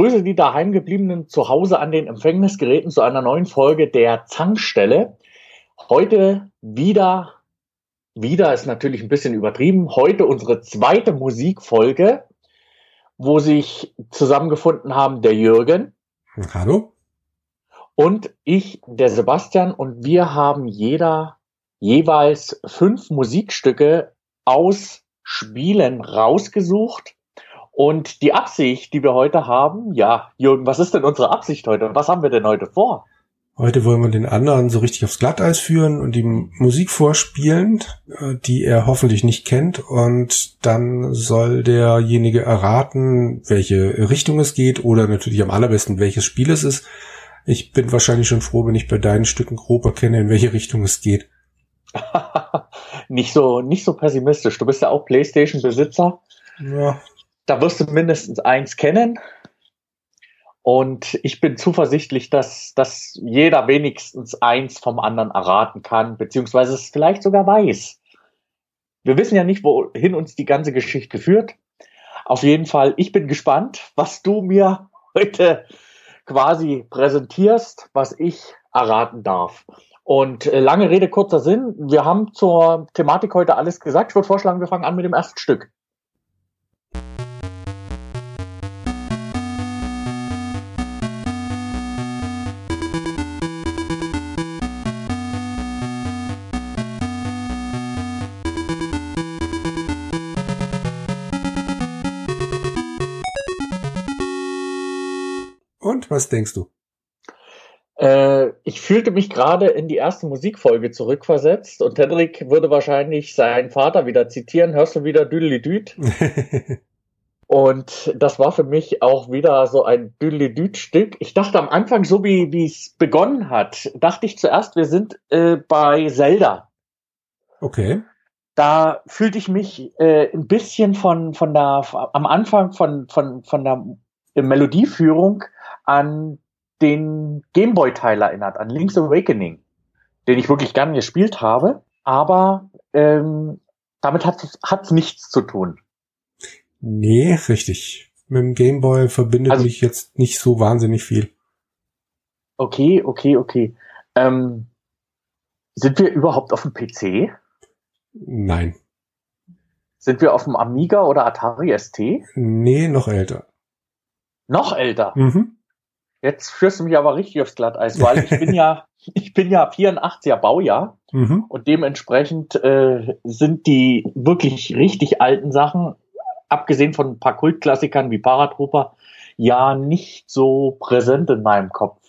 begrüße die daheimgebliebenen zu Hause an den Empfängnisgeräten zu einer neuen Folge der Zankstelle. Heute wieder, wieder ist natürlich ein bisschen übertrieben, heute unsere zweite Musikfolge, wo sich zusammengefunden haben der Jürgen. Hallo. Und ich, der Sebastian, und wir haben jeder jeweils fünf Musikstücke aus Spielen rausgesucht und die Absicht, die wir heute haben, ja, Jürgen, was ist denn unsere Absicht heute? Was haben wir denn heute vor? Heute wollen wir den anderen so richtig aufs Glatteis führen und die Musik vorspielen, äh, die er hoffentlich nicht kennt. Und dann soll derjenige erraten, welche Richtung es geht oder natürlich am allerbesten, welches Spiel es ist. Ich bin wahrscheinlich schon froh, wenn ich bei deinen Stücken grob erkenne, in welche Richtung es geht. nicht so, nicht so pessimistisch. Du bist ja auch PlayStation-Besitzer. Ja, da wirst du mindestens eins kennen. Und ich bin zuversichtlich, dass, dass jeder wenigstens eins vom anderen erraten kann, beziehungsweise es vielleicht sogar weiß. Wir wissen ja nicht, wohin uns die ganze Geschichte führt. Auf jeden Fall, ich bin gespannt, was du mir heute quasi präsentierst, was ich erraten darf. Und äh, lange Rede, kurzer Sinn. Wir haben zur Thematik heute alles gesagt. Ich würde vorschlagen, wir fangen an mit dem ersten Stück. Was denkst du? Äh, ich fühlte mich gerade in die erste Musikfolge zurückversetzt und Hedrick würde wahrscheinlich seinen Vater wieder zitieren. Hörst du wieder Düdelidüt? und das war für mich auch wieder so ein Düdelidüt-Stück. Ich dachte am Anfang, so wie wie es begonnen hat, dachte ich zuerst, wir sind äh, bei Zelda. Okay. Da fühlte ich mich äh, ein bisschen von von der am Anfang von von von der Melodieführung an den Gameboy-Teil erinnert, an Link's Awakening, den ich wirklich gern gespielt habe, aber ähm, damit hat es nichts zu tun. Nee, richtig. Mit dem Gameboy verbindet also, mich jetzt nicht so wahnsinnig viel. Okay, okay, okay. Ähm, sind wir überhaupt auf dem PC? Nein. Sind wir auf dem Amiga oder Atari ST? Nee, noch älter. Noch älter? Mhm. Jetzt führst du mich aber richtig aufs Glatteis, weil ich bin ja, ich bin ja 84er Baujahr mhm. und dementsprechend äh, sind die wirklich richtig alten Sachen, abgesehen von ein paar Kultklassikern wie Paratrooper, ja nicht so präsent in meinem Kopf.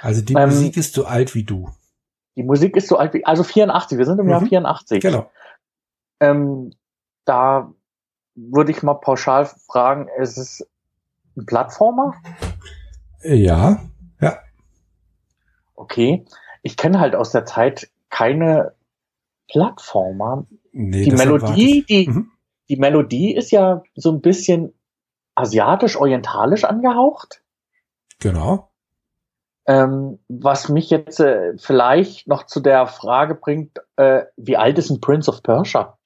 Also die ähm, Musik ist so alt wie du. Die Musik ist so alt wie, also 84, wir sind im mhm. Jahr 84. Genau. Ähm, da würde ich mal pauschal fragen, ist es ein Plattformer? Ja, ja. Okay. Ich kenne halt aus der Zeit keine Plattformer. Nee, die Melodie, die, mhm. die Melodie ist ja so ein bisschen asiatisch-orientalisch angehaucht. Genau. Ähm, was mich jetzt äh, vielleicht noch zu der Frage bringt, äh, wie alt ist ein Prince of Persia?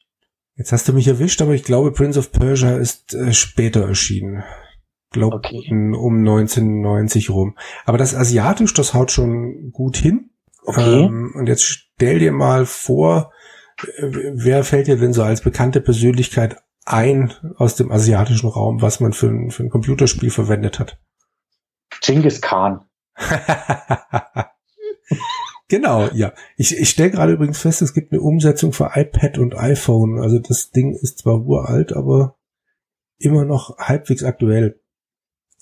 Jetzt hast du mich erwischt, aber ich glaube, Prince of Persia ist äh, später erschienen glaube okay. um 1990 rum. Aber das Asiatisch, das haut schon gut hin. Okay. Ähm, und jetzt stell dir mal vor, äh, wer fällt dir denn so als bekannte Persönlichkeit ein aus dem asiatischen Raum, was man für ein, für ein Computerspiel verwendet hat? Genghis Khan. genau, ja. Ich, ich stelle gerade übrigens fest, es gibt eine Umsetzung für iPad und iPhone. Also das Ding ist zwar uralt, aber immer noch halbwegs aktuell.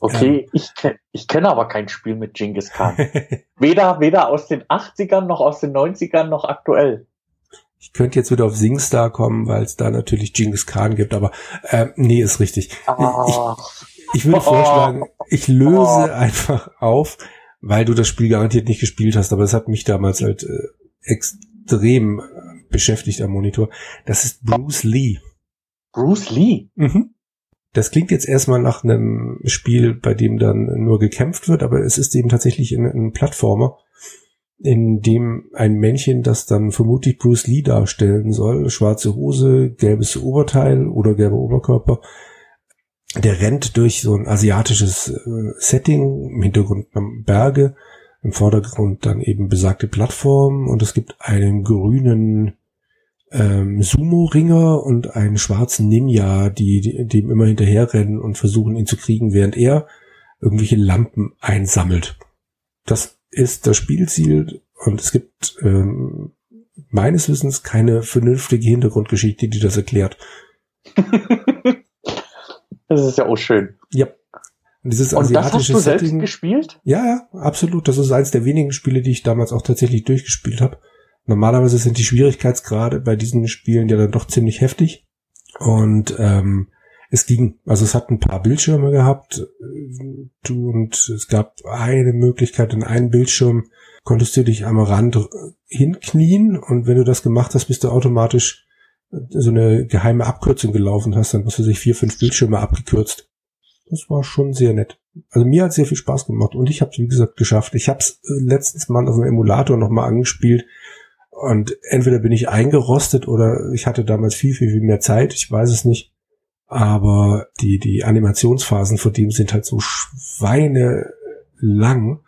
Okay, ähm. ich, ich kenne aber kein Spiel mit Genghis Khan. weder, weder aus den 80ern noch aus den 90ern noch aktuell. Ich könnte jetzt wieder auf SingStar kommen, weil es da natürlich Genghis Khan gibt, aber äh, nee, ist richtig. Oh. Ich, ich würde vorschlagen, ich löse oh. einfach auf, weil du das Spiel garantiert nicht gespielt hast, aber es hat mich damals halt äh, extrem beschäftigt am Monitor. Das ist Bruce Lee. Bruce Lee? Mhm. Das klingt jetzt erstmal nach einem Spiel, bei dem dann nur gekämpft wird, aber es ist eben tatsächlich ein, ein Plattformer, in dem ein Männchen, das dann vermutlich Bruce Lee darstellen soll, schwarze Hose, gelbes Oberteil oder gelber Oberkörper, der rennt durch so ein asiatisches äh, Setting, im Hintergrund Berge, im Vordergrund dann eben besagte Plattform und es gibt einen grünen ähm, Sumo-Ringer und einen schwarzen Ninja, die, die dem immer hinterherrennen und versuchen ihn zu kriegen, während er irgendwelche Lampen einsammelt. Das ist das Spielziel und es gibt ähm, meines Wissens keine vernünftige Hintergrundgeschichte, die das erklärt. das ist ja auch schön. Ja. Und dieses und asiatische das hast du Setting, selbst gespielt? Ja, ja, absolut. Das ist eines der wenigen Spiele, die ich damals auch tatsächlich durchgespielt habe. Normalerweise sind die Schwierigkeitsgrade bei diesen Spielen ja dann doch ziemlich heftig. Und ähm, es ging. Also es hat ein paar Bildschirme gehabt äh, und es gab eine Möglichkeit, in einem Bildschirm konntest du dich am Rand hinknien und wenn du das gemacht hast, bist du automatisch so eine geheime Abkürzung gelaufen hast, dann hast du sich vier, fünf Bildschirme abgekürzt. Das war schon sehr nett. Also mir hat sehr viel Spaß gemacht und ich habe es wie gesagt geschafft. Ich habe es äh, letztens mal auf dem Emulator nochmal angespielt und entweder bin ich eingerostet oder ich hatte damals viel, viel, viel mehr Zeit. Ich weiß es nicht. Aber die, die Animationsphasen von dem sind halt so Schweine lang,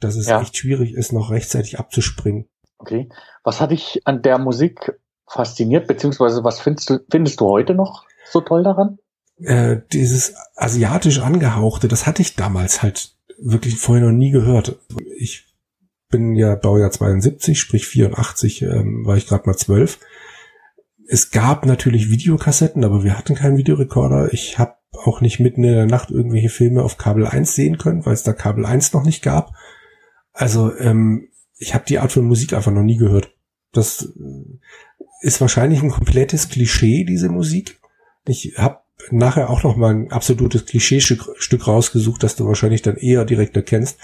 dass es ja. echt schwierig ist, noch rechtzeitig abzuspringen. Okay. Was hat dich an der Musik fasziniert, beziehungsweise was findest du, findest du heute noch so toll daran? Äh, dieses asiatisch angehauchte, das hatte ich damals halt wirklich vorher noch nie gehört. Ich bin ja Baujahr 72, sprich 84 ähm, war ich gerade mal zwölf. Es gab natürlich Videokassetten, aber wir hatten keinen Videorekorder. Ich habe auch nicht mitten in der Nacht irgendwelche Filme auf Kabel 1 sehen können, weil es da Kabel 1 noch nicht gab. Also ähm, ich habe die Art von Musik einfach noch nie gehört. Das äh, ist wahrscheinlich ein komplettes Klischee, diese Musik. Ich habe nachher auch noch mal ein absolutes Klischeestück rausgesucht, das du wahrscheinlich dann eher direkt erkennst.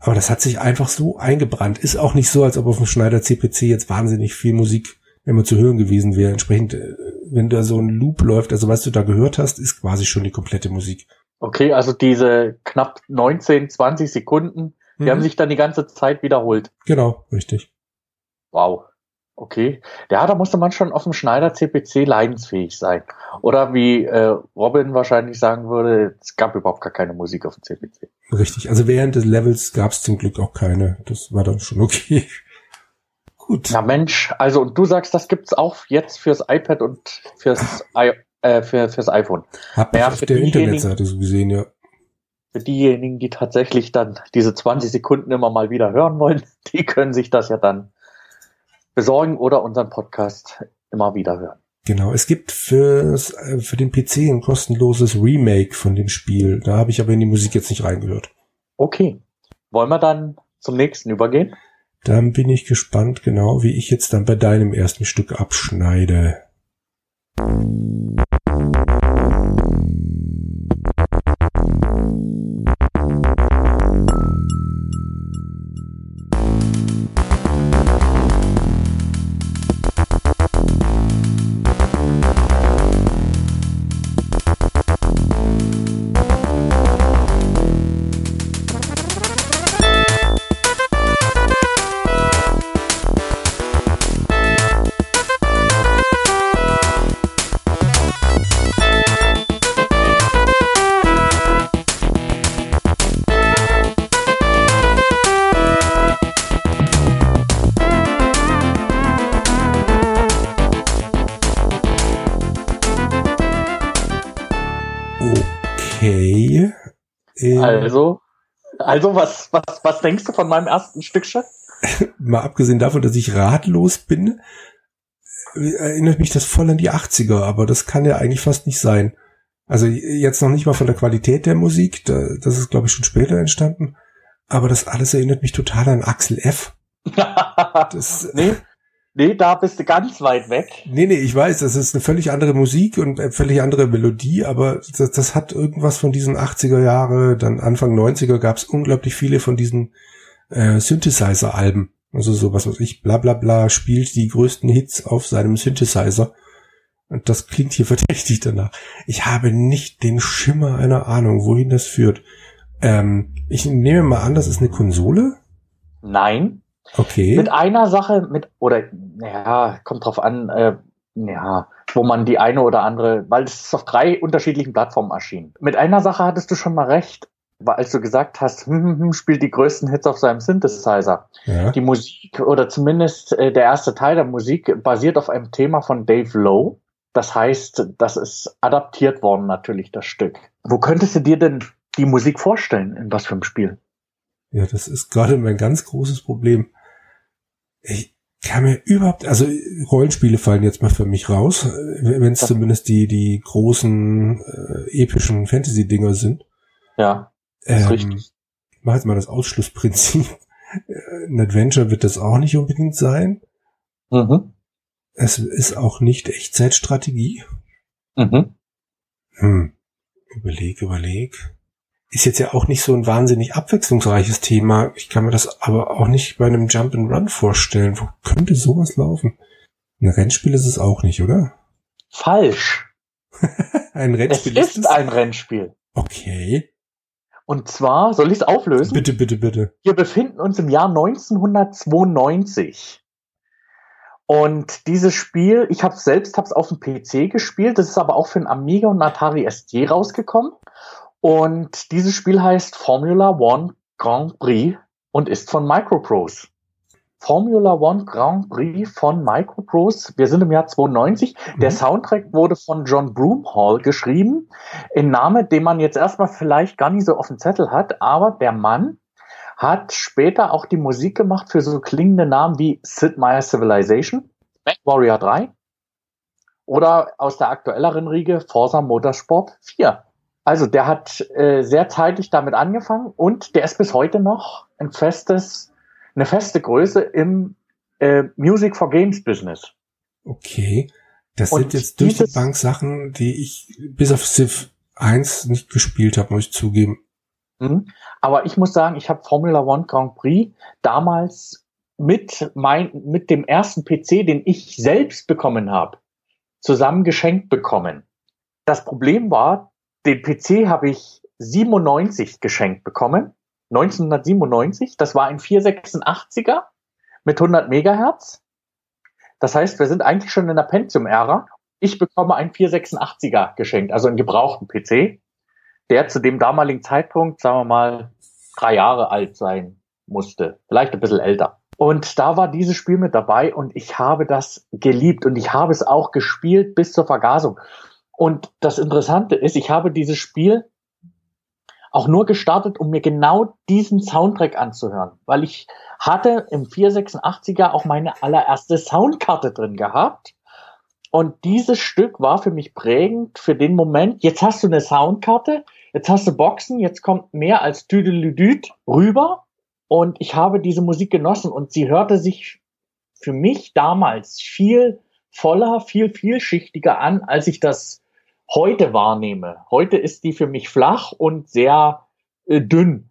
Aber das hat sich einfach so eingebrannt. Ist auch nicht so, als ob auf dem Schneider CPC jetzt wahnsinnig viel Musik immer zu hören gewesen wäre. Entsprechend, äh, wenn da so ein Loop läuft, also was du da gehört hast, ist quasi schon die komplette Musik. Okay, also diese knapp 19, 20 Sekunden, die mhm. haben sich dann die ganze Zeit wiederholt. Genau, richtig. Wow. Okay. Ja, da musste man schon auf dem Schneider CPC leidensfähig sein. Oder wie äh, Robin wahrscheinlich sagen würde, es gab überhaupt gar keine Musik auf dem CPC. Richtig. Also während des Levels gab es zum Glück auch keine. Das war dann schon okay. Gut. Na Mensch, also und du sagst, das gibt's auch jetzt fürs iPad und fürs, I äh, für, fürs iPhone. Hab ich auf der Internetseite so gesehen, ja. Für diejenigen, die tatsächlich dann diese 20 Sekunden immer mal wieder hören wollen, die können sich das ja dann besorgen oder unseren Podcast immer wieder hören. Genau, es gibt fürs, äh, für den PC ein kostenloses Remake von dem Spiel. Da habe ich aber in die Musik jetzt nicht reingehört. Okay. Wollen wir dann zum nächsten übergehen? Dann bin ich gespannt, genau wie ich jetzt dann bei deinem ersten Stück abschneide. Also was, was, was denkst du von meinem ersten Stückchen? Mal abgesehen davon, dass ich ratlos bin, erinnert mich das voll an die 80er, aber das kann ja eigentlich fast nicht sein. Also jetzt noch nicht mal von der Qualität der Musik, das ist glaube ich schon später entstanden, aber das alles erinnert mich total an Axel F. das, nee, Nee, da bist du ganz weit weg. Nee, nee, ich weiß, das ist eine völlig andere Musik und eine völlig andere Melodie, aber das, das hat irgendwas von diesen 80er Jahre, dann Anfang 90er gab es unglaublich viele von diesen äh, Synthesizer-Alben. Also sowas, was ich, bla bla bla, spielt die größten Hits auf seinem Synthesizer. Und das klingt hier verdächtig danach. Ich habe nicht den Schimmer einer Ahnung, wohin das führt. Ähm, ich nehme mal an, das ist eine Konsole? Nein. Okay. Mit einer Sache, mit, oder, ja, kommt drauf an, äh, ja, wo man die eine oder andere, weil es ist auf drei unterschiedlichen Plattformen erschienen. Mit einer Sache hattest du schon mal recht, als du gesagt hast, hm, hm, hm, spielt die größten Hits auf seinem Synthesizer. Ja. Die Musik oder zumindest äh, der erste Teil der Musik basiert auf einem Thema von Dave Lowe. Das heißt, das ist adaptiert worden natürlich, das Stück. Wo könntest du dir denn die Musik vorstellen, in was für einem Spiel? Ja, das ist gerade mein ganz großes Problem. Ich kann mir überhaupt, also Rollenspiele fallen jetzt mal für mich raus, wenn es zumindest die, die großen äh, epischen Fantasy-Dinger sind. Ja. Ähm, richtig. Ich mach jetzt mal das Ausschlussprinzip. Ein Adventure wird das auch nicht unbedingt sein. Mhm. Es ist auch nicht Echtzeitstrategie. Mhm. Hm. Überleg, überleg. Ist jetzt ja auch nicht so ein wahnsinnig abwechslungsreiches Thema. Ich kann mir das aber auch nicht bei einem Jump and Run vorstellen. Wo könnte sowas laufen? Ein Rennspiel ist es auch nicht, oder? Falsch. ein Rennspiel es ist, ist ein Rennspiel. Okay. Und zwar, soll ich es auflösen? Bitte, bitte, bitte. Wir befinden uns im Jahr 1992. Und dieses Spiel, ich habe selbst hab's auf dem PC gespielt, das ist aber auch für ein Amiga und Atari ST rausgekommen. Und dieses Spiel heißt Formula One Grand Prix und ist von Microprose. Formula One Grand Prix von Microprose. Wir sind im Jahr 92. Mhm. Der Soundtrack wurde von John Broomhall geschrieben. Ein Name, den man jetzt erstmal vielleicht gar nicht so auf dem Zettel hat, aber der Mann hat später auch die Musik gemacht für so klingende Namen wie Sid Meier's Civilization, Back Warrior 3 oder aus der aktuelleren Riege Forza Motorsport 4. Also der hat äh, sehr zeitig damit angefangen und der ist bis heute noch ein festes eine feste Größe im äh, Music for Games Business. Okay. Das und sind jetzt durch die Bank Sachen, die ich bis auf Civ 1 nicht gespielt habe, muss ich zugeben. Mhm. Aber ich muss sagen, ich habe Formula One Grand Prix damals mit mein, mit dem ersten PC, den ich selbst bekommen habe, zusammen geschenkt bekommen. Das Problem war, den PC habe ich 97 geschenkt bekommen 1997. Das war ein 486er mit 100 Megahertz. Das heißt, wir sind eigentlich schon in der Pentium-Ära. Ich bekomme einen 486er geschenkt, also einen gebrauchten PC, der zu dem damaligen Zeitpunkt, sagen wir mal, drei Jahre alt sein musste. Vielleicht ein bisschen älter. Und da war dieses Spiel mit dabei und ich habe das geliebt und ich habe es auch gespielt bis zur Vergasung. Und das Interessante ist, ich habe dieses Spiel auch nur gestartet, um mir genau diesen Soundtrack anzuhören, weil ich hatte im 486er auch meine allererste Soundkarte drin gehabt. Und dieses Stück war für mich prägend für den Moment. Jetzt hast du eine Soundkarte, jetzt hast du Boxen, jetzt kommt mehr als Tüdelüdüt rüber. Und ich habe diese Musik genossen und sie hörte sich für mich damals viel voller, viel vielschichtiger an, als ich das heute wahrnehme. Heute ist die für mich flach und sehr äh, dünn.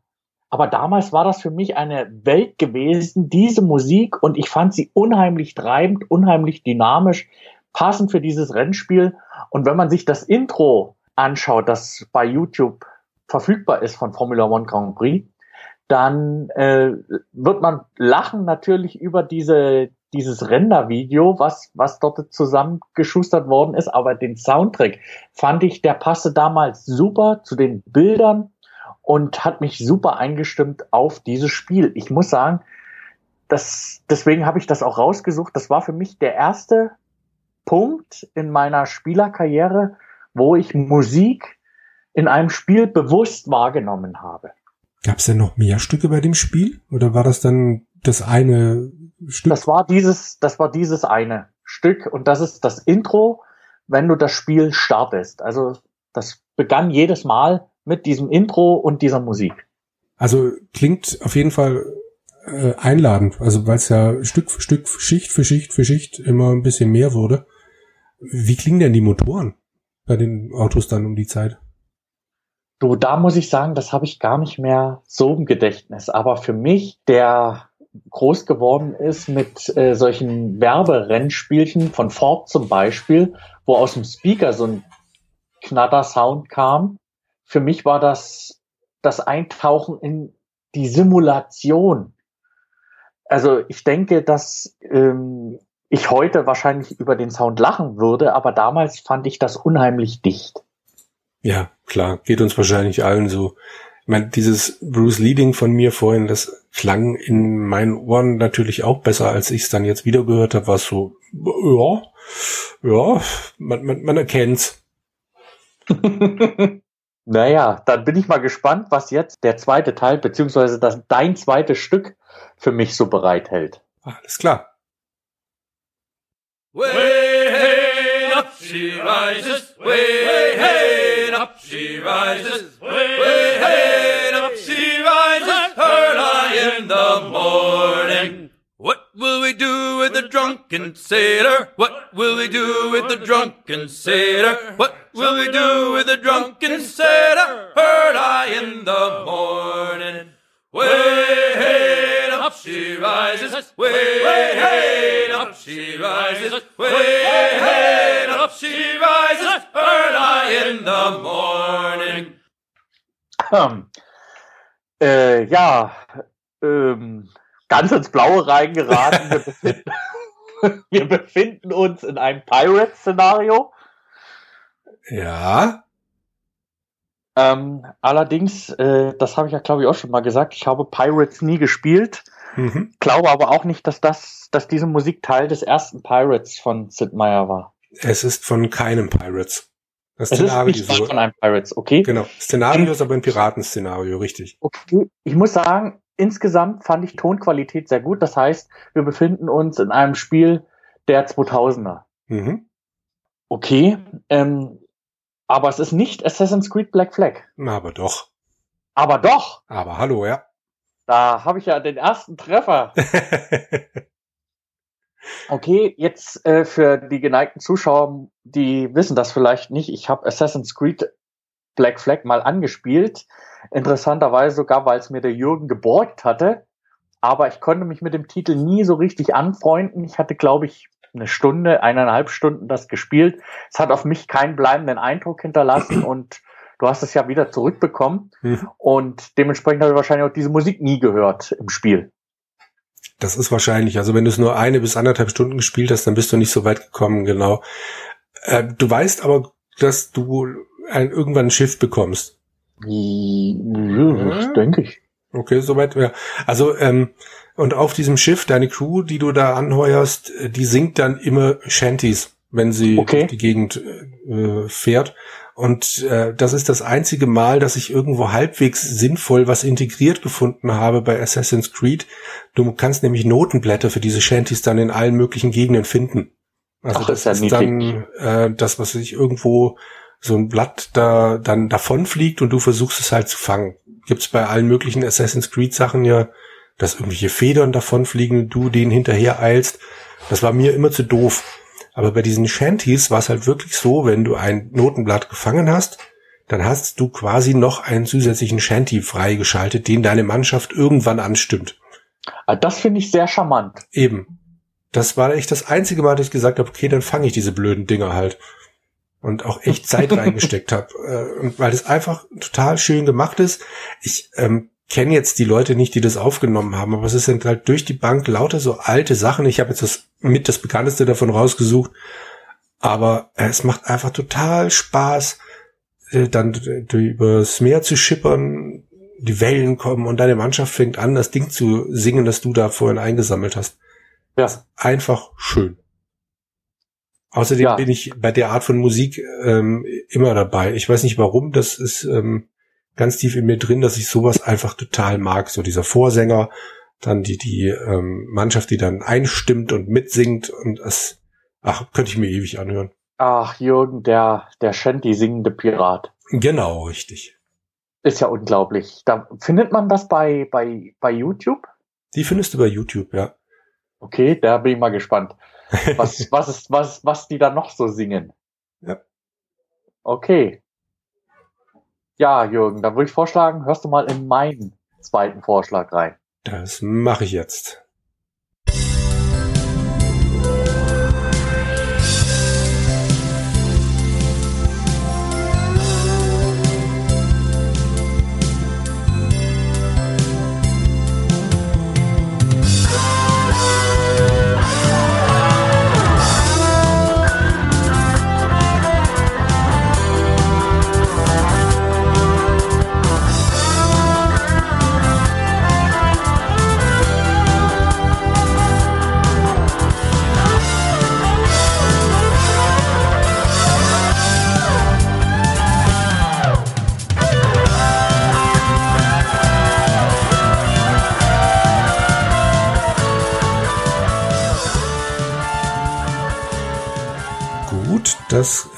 Aber damals war das für mich eine Welt gewesen, diese Musik, und ich fand sie unheimlich treibend, unheimlich dynamisch, passend für dieses Rennspiel. Und wenn man sich das Intro anschaut, das bei YouTube verfügbar ist von Formula One Grand Prix, dann äh, wird man lachen natürlich über diese dieses Render-Video, was, was dort zusammengeschustert worden ist, aber den Soundtrack fand ich, der passte damals super zu den Bildern und hat mich super eingestimmt auf dieses Spiel. Ich muss sagen, das, deswegen habe ich das auch rausgesucht. Das war für mich der erste Punkt in meiner Spielerkarriere, wo ich Musik in einem Spiel bewusst wahrgenommen habe. Gab es denn noch mehr Stücke bei dem Spiel? Oder war das dann das eine Stück? Das war dieses, das war dieses eine Stück und das ist das Intro, wenn du das Spiel startest. Also das begann jedes Mal mit diesem Intro und dieser Musik. Also klingt auf jeden Fall äh, einladend, also weil es ja Stück für Stück, Schicht für Schicht für Schicht immer ein bisschen mehr wurde. Wie klingen denn die Motoren bei den Autos dann um die Zeit? Du, da muss ich sagen, das habe ich gar nicht mehr so im Gedächtnis. Aber für mich, der groß geworden ist mit äh, solchen Werberennspielchen von Ford zum Beispiel, wo aus dem Speaker so ein Knatter-Sound kam. Für mich war das das Eintauchen in die Simulation. Also ich denke, dass ähm, ich heute wahrscheinlich über den Sound lachen würde, aber damals fand ich das unheimlich dicht. Ja, klar, geht uns wahrscheinlich allen so. Ich meine, dieses Bruce Leading von mir vorhin, das klang in meinen Ohren natürlich auch besser, als ich es dann jetzt wieder gehört habe, war so, ja, ja, man, man, man erkennt's. naja, dann bin ich mal gespannt, was jetzt der zweite Teil, beziehungsweise das, dein zweites Stück für mich so bereithält. Alles klar. Way, hey, up she rises, way, hey, she rises, way, way hey, up she rises, early in the morning. What will we do with the drunken sailor? What will we do with the drunken sailor? What will we do with the drunken sailor? Early in the morning. Way, hey, she rises. Way, hey, up she rises. Way, hey, up she rises. Early in the morning. Um, äh, ja, ähm, ganz ins Blaue reingeraten. Wir befinden, wir befinden uns in einem Pirate-Szenario. Ja. Ähm, allerdings, äh, das habe ich ja glaube ich auch schon mal gesagt, ich habe Pirates nie gespielt. Mhm. Glaube aber auch nicht, dass das, dass diese Musik Teil des ersten Pirates von Sid Meier war. Es ist von keinem Pirates. Das es Szenario ist nicht so, von einem Pirates, okay? Genau. Szenario ist aber ein Piratenszenario, richtig. Okay. Ich muss sagen, insgesamt fand ich Tonqualität sehr gut. Das heißt, wir befinden uns in einem Spiel der 2000er. Mhm. Okay. Ähm, aber es ist nicht Assassin's Creed Black Flag. Aber doch. Aber doch. Aber hallo, ja. Da habe ich ja den ersten Treffer. okay, jetzt äh, für die geneigten Zuschauer, die wissen das vielleicht nicht. Ich habe Assassin's Creed Black Flag mal angespielt. Interessanterweise sogar, weil es mir der Jürgen geborgt hatte. Aber ich konnte mich mit dem Titel nie so richtig anfreunden. Ich hatte, glaube ich, eine Stunde, eineinhalb Stunden das gespielt. Es hat auf mich keinen bleibenden Eindruck hinterlassen und du hast es ja wieder zurückbekommen. Mhm. Und dementsprechend habe ich wahrscheinlich auch diese Musik nie gehört im Spiel. Das ist wahrscheinlich. Also wenn du es nur eine bis anderthalb Stunden gespielt hast, dann bist du nicht so weit gekommen, genau. Äh, du weißt aber, dass du ein, irgendwann ein Schiff bekommst. Ja, das denke ich. Okay, soweit. Ja. Also ähm, und auf diesem Schiff, deine Crew, die du da anheuerst, äh, die singt dann immer Shanties, wenn sie okay. die Gegend äh, fährt. Und äh, das ist das einzige Mal, dass ich irgendwo halbwegs sinnvoll was integriert gefunden habe bei Assassin's Creed. Du kannst nämlich Notenblätter für diese Shanties dann in allen möglichen Gegenden finden. Also Ach, das, ist, ja dann äh, das, was sich irgendwo so ein Blatt da dann davonfliegt und du versuchst es halt zu fangen. Gibt's bei allen möglichen Assassin's Creed Sachen ja dass irgendwelche Federn davonfliegen, du denen hinterher eilst. Das war mir immer zu doof. Aber bei diesen Shanties war es halt wirklich so, wenn du ein Notenblatt gefangen hast, dann hast du quasi noch einen zusätzlichen Shanty freigeschaltet, den deine Mannschaft irgendwann anstimmt. Ah, das finde ich sehr charmant. Eben. Das war echt das einzige Mal, dass ich gesagt habe, okay, dann fange ich diese blöden Dinger halt. Und auch echt Zeit reingesteckt habe. Äh, und weil es einfach total schön gemacht ist. Ich ähm, kenne jetzt die Leute nicht, die das aufgenommen haben, aber es sind halt durch die Bank lauter so alte Sachen. Ich habe jetzt das mit das bekannteste davon rausgesucht, aber es macht einfach total Spaß, äh, dann übers Meer zu schippern, die Wellen kommen und deine Mannschaft fängt an, das Ding zu singen, das du da vorhin eingesammelt hast. Ja. Einfach schön. Außerdem ja. bin ich bei der Art von Musik ähm, immer dabei. Ich weiß nicht warum, das ist ähm, ganz tief in mir drin, dass ich sowas einfach total mag. So dieser Vorsänger, dann die, die ähm, Mannschaft, die dann einstimmt und mitsingt und es, ach, könnte ich mir ewig anhören. Ach, Jürgen, der, der Shanty singende Pirat. Genau, richtig. Ist ja unglaublich. Da findet man das bei, bei, bei YouTube? Die findest du bei YouTube, ja. Okay, da bin ich mal gespannt. Was, was ist, was, was die da noch so singen? Ja. Okay. Ja, Jürgen, dann würde ich vorschlagen, hörst du mal in meinen zweiten Vorschlag rein. Das mache ich jetzt.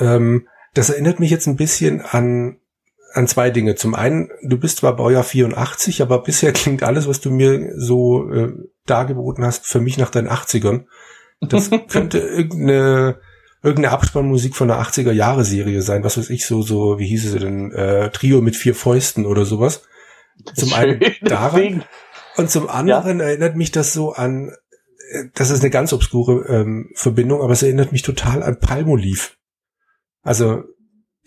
Ähm, das erinnert mich jetzt ein bisschen an an zwei Dinge. Zum einen, du bist zwar Baujahr 84, aber bisher klingt alles, was du mir so äh, dargeboten hast, für mich nach deinen 80ern. Das könnte irgendeine irgendeine Abspannmusik von einer 80er Jahre Serie sein, was weiß ich, so, so, wie hieß es denn, äh, Trio mit vier Fäusten oder sowas. Zum einen daran. Und zum anderen ja. erinnert mich das so an, äh, das ist eine ganz obskure ähm, Verbindung, aber es erinnert mich total an Palmolive. Also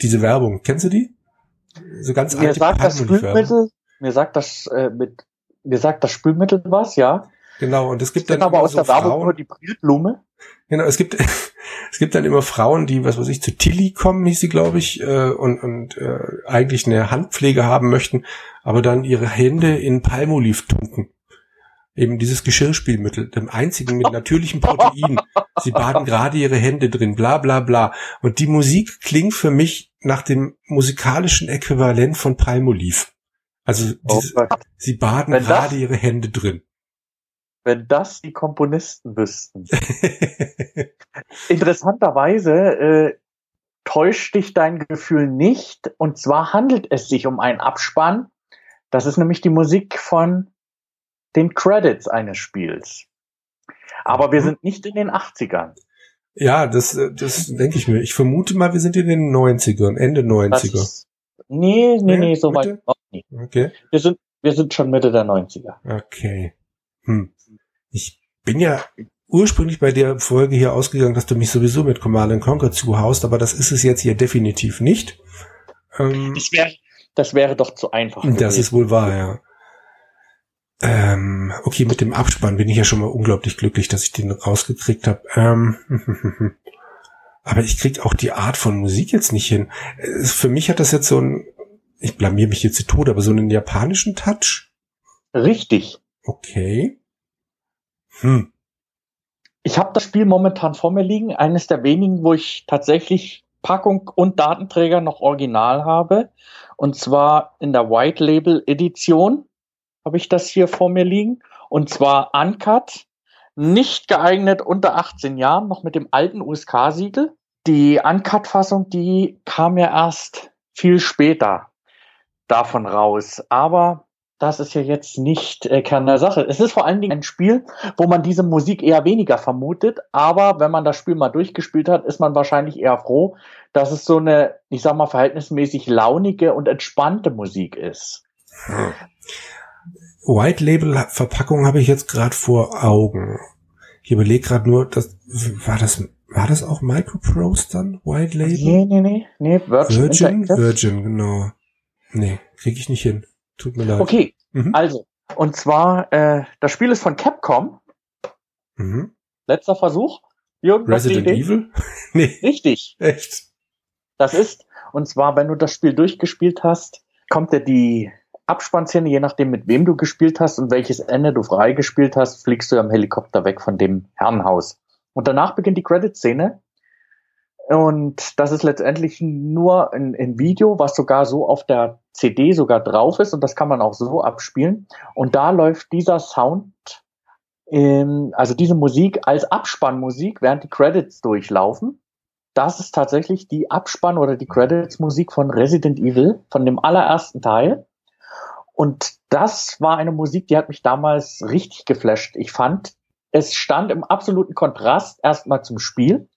diese Werbung, kennst du die? So ganz mir sagt das Spülmittel, mir sagt das äh, mit, mir sagt das Spülmittel was, ja. Genau, und es gibt dann aber aus so der Werbung nur die Brilblume. Genau, es gibt es gibt dann immer Frauen, die, was weiß ich, zu Tilly kommen, hieß sie, glaube ich, äh, und, und äh, eigentlich eine Handpflege haben möchten, aber dann ihre Hände in Palmolive tunken. Eben dieses Geschirrspülmittel, dem einzigen mit natürlichem Protein. Sie baden gerade ihre Hände drin, bla bla bla. Und die Musik klingt für mich nach dem musikalischen Äquivalent von Palmolive. Also diese, oh sie baden gerade ihre Hände drin. Wenn das die Komponisten wüssten. Interessanterweise äh, täuscht dich dein Gefühl nicht. Und zwar handelt es sich um einen Abspann. Das ist nämlich die Musik von den Credits eines Spiels. Aber wir mhm. sind nicht in den 80ern. Ja, das, das denke ich mir. Ich vermute mal, wir sind in den 90ern, Ende 90er. Das, nee, nee, nee, so weit auch nicht. Okay. Wir sind, wir sind schon Mitte der 90er. Okay. Hm. Ich bin ja ursprünglich bei der Folge hier ausgegangen, dass du mich sowieso mit Command Conquer zuhaust, aber das ist es jetzt hier definitiv nicht. Ähm, das, wäre, das wäre doch zu einfach. Das gewesen. ist wohl wahr, ja. Ähm, okay, mit dem Abspann bin ich ja schon mal unglaublich glücklich, dass ich den rausgekriegt habe. Ähm, aber ich krieg auch die Art von Musik jetzt nicht hin. Für mich hat das jetzt so ein, ich blamier mich jetzt zu Tode, aber so einen japanischen Touch. Richtig. Okay. Hm. Ich habe das Spiel momentan vor mir liegen, eines der wenigen, wo ich tatsächlich Packung und Datenträger noch original habe. Und zwar in der White Label Edition habe ich das hier vor mir liegen. Und zwar Uncut, nicht geeignet unter 18 Jahren, noch mit dem alten USK-Siegel. Die Uncut-Fassung, die kam ja erst viel später davon raus. Aber das ist ja jetzt nicht äh, Kern der Sache. Es ist vor allen Dingen ein Spiel, wo man diese Musik eher weniger vermutet, aber wenn man das Spiel mal durchgespielt hat, ist man wahrscheinlich eher froh, dass es so eine, ich sag mal, verhältnismäßig launige und entspannte Musik ist. Hm. White Label Verpackung habe ich jetzt gerade vor Augen. Ich überlege gerade nur, das war das war das auch Microprose dann White Label? Nee, nee, nee, nee, Virgin Virgin, Virgin genau. Nee, kriege ich nicht hin. Tut mir leid. Okay, mhm. also, und zwar, äh, das Spiel ist von Capcom. Mhm. Letzter Versuch. Jürgen, Resident Evil? nee. Richtig. Echt? Das ist, und zwar, wenn du das Spiel durchgespielt hast, kommt ja die Abspannszene, je nachdem, mit wem du gespielt hast und welches Ende du freigespielt hast, fliegst du am Helikopter weg von dem Herrenhaus. Und danach beginnt die Credit-Szene und das ist letztendlich nur ein, ein, Video, was sogar so auf der CD sogar drauf ist und das kann man auch so abspielen. Und da läuft dieser Sound, ähm, also diese Musik als Abspannmusik, während die Credits durchlaufen. Das ist tatsächlich die Abspann- oder die Credits-Musik von Resident Evil, von dem allerersten Teil. Und das war eine Musik, die hat mich damals richtig geflasht. Ich fand, es stand im absoluten Kontrast erstmal zum Spiel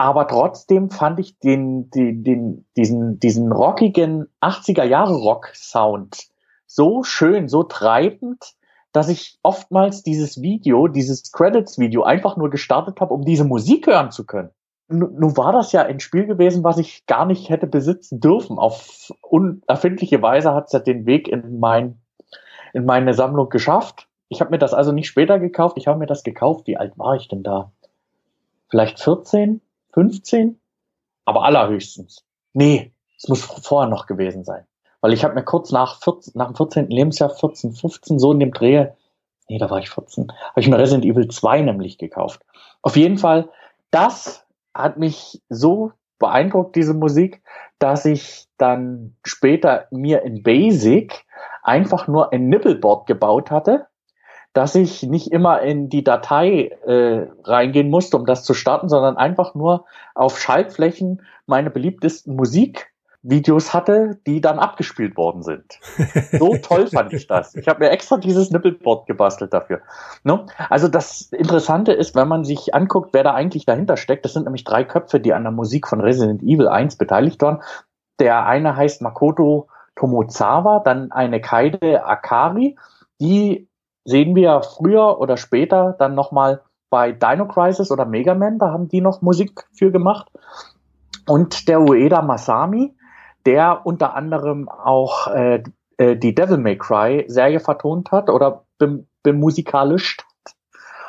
aber trotzdem fand ich den, den, den, diesen, diesen rockigen 80er Jahre Rock Sound so schön, so treibend, dass ich oftmals dieses Video, dieses Credits Video einfach nur gestartet habe, um diese Musik hören zu können. Nun war das ja ein Spiel gewesen, was ich gar nicht hätte besitzen dürfen. Auf unerfindliche Weise hat es ja den Weg in mein, in meine Sammlung geschafft. Ich habe mir das also nicht später gekauft, ich habe mir das gekauft. Wie alt war ich denn da? Vielleicht 14? 15, aber allerhöchstens. Nee, es muss vorher noch gewesen sein. Weil ich habe mir kurz nach, 14, nach dem 14. Lebensjahr, 14, 15, so in dem Dreh, nee, da war ich 14, habe ich mir Resident Evil 2 nämlich gekauft. Auf jeden Fall, das hat mich so beeindruckt, diese Musik, dass ich dann später mir in Basic einfach nur ein Nibbleboard gebaut hatte, dass ich nicht immer in die Datei äh, reingehen musste, um das zu starten, sondern einfach nur auf Schaltflächen meine beliebtesten Musikvideos hatte, die dann abgespielt worden sind. So toll fand ich das. Ich habe mir extra dieses Nippelboard gebastelt dafür. Ne? Also das Interessante ist, wenn man sich anguckt, wer da eigentlich dahinter steckt, das sind nämlich drei Köpfe, die an der Musik von Resident Evil 1 beteiligt waren. Der eine heißt Makoto Tomozawa, dann eine Kaide Akari, die sehen wir früher oder später dann nochmal bei Dino Crisis oder Mega Man, da haben die noch Musik für gemacht. Und der Ueda Masami, der unter anderem auch äh, äh die Devil May Cry Serie vertont hat oder bemusikalisch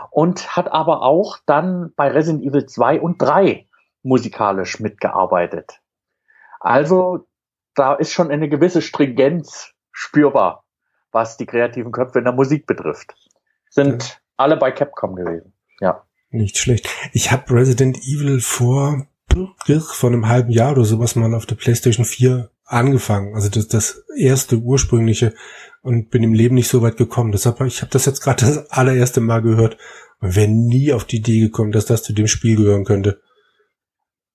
und hat aber auch dann bei Resident Evil 2 und 3 musikalisch mitgearbeitet. Also da ist schon eine gewisse Stringenz spürbar was die kreativen Köpfe in der Musik betrifft. Sind ja. alle bei Capcom gewesen. Ja. Nicht schlecht. Ich habe Resident Evil vor vor einem halben Jahr oder sowas mal auf der PlayStation 4 angefangen. Also das, das erste ursprüngliche und bin im Leben nicht so weit gekommen. Deshalb ich habe das jetzt gerade das allererste Mal gehört und wäre nie auf die Idee gekommen, dass das zu dem Spiel gehören könnte.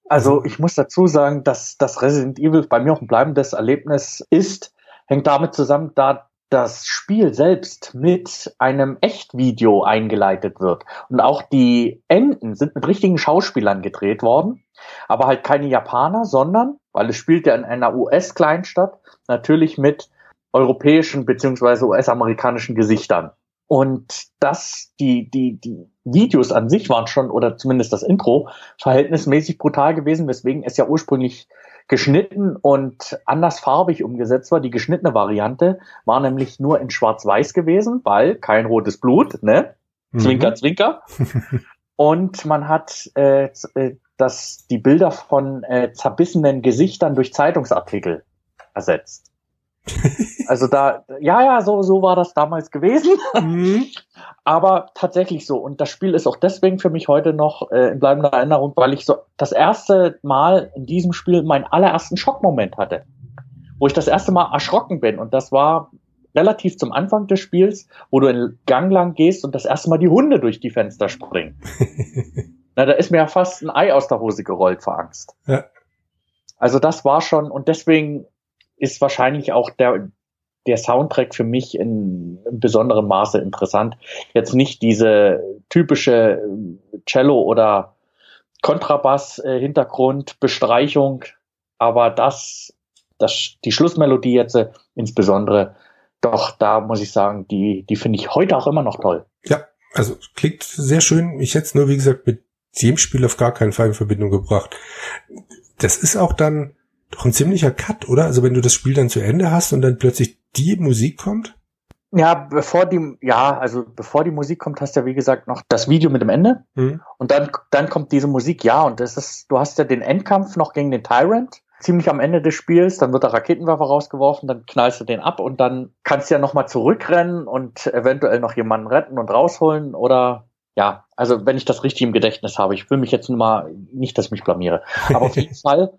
Also ich muss dazu sagen, dass das Resident Evil bei mir auch ein bleibendes Erlebnis ist, hängt damit zusammen, da das Spiel selbst mit einem Echtvideo eingeleitet wird. Und auch die Enden sind mit richtigen Schauspielern gedreht worden, aber halt keine Japaner, sondern, weil es spielt ja in einer US-Kleinstadt, natürlich mit europäischen beziehungsweise US-amerikanischen Gesichtern. Und das, die, die, die Videos an sich waren schon, oder zumindest das Intro, verhältnismäßig brutal gewesen, weswegen es ja ursprünglich geschnitten und andersfarbig umgesetzt war. Die geschnittene Variante war nämlich nur in Schwarz-Weiß gewesen, weil kein rotes Blut, ne? Mhm. Zwinker, zwinker. und man hat äh, äh, das, die Bilder von äh, zerbissenen Gesichtern durch Zeitungsartikel ersetzt. Also da, ja, ja, so, so war das damals gewesen. Mhm. Aber tatsächlich so. Und das Spiel ist auch deswegen für mich heute noch äh, in bleibender Erinnerung, weil ich so das erste Mal in diesem Spiel meinen allerersten Schockmoment hatte. Wo ich das erste Mal erschrocken bin. Und das war relativ zum Anfang des Spiels, wo du in Gang lang gehst und das erste Mal die Hunde durch die Fenster springen. Na, da ist mir ja fast ein Ei aus der Hose gerollt vor Angst. Ja. Also das war schon, und deswegen ist wahrscheinlich auch der, der Soundtrack für mich in, in besonderem Maße interessant. Jetzt nicht diese typische äh, Cello oder Kontrabass-Hintergrund, äh, aber das, das, die Schlussmelodie jetzt äh, insbesondere, doch, da muss ich sagen, die, die finde ich heute auch immer noch toll. Ja, also klingt sehr schön. Ich hätte es nur, wie gesagt, mit dem Spiel auf gar keinen Fall in Verbindung gebracht. Das ist auch dann doch ein ziemlicher Cut, oder? Also wenn du das Spiel dann zu Ende hast und dann plötzlich die Musik kommt? Ja, bevor die, ja, also bevor die Musik kommt, hast du ja wie gesagt noch das Video mit dem Ende. Mhm. Und dann, dann kommt diese Musik, ja, und das ist, du hast ja den Endkampf noch gegen den Tyrant, ziemlich am Ende des Spiels, dann wird der Raketenwerfer rausgeworfen, dann knallst du den ab und dann kannst du ja nochmal zurückrennen und eventuell noch jemanden retten und rausholen oder ja, also wenn ich das richtig im Gedächtnis habe, ich will mich jetzt nur mal nicht, dass ich mich blamiere. Aber auf jeden Fall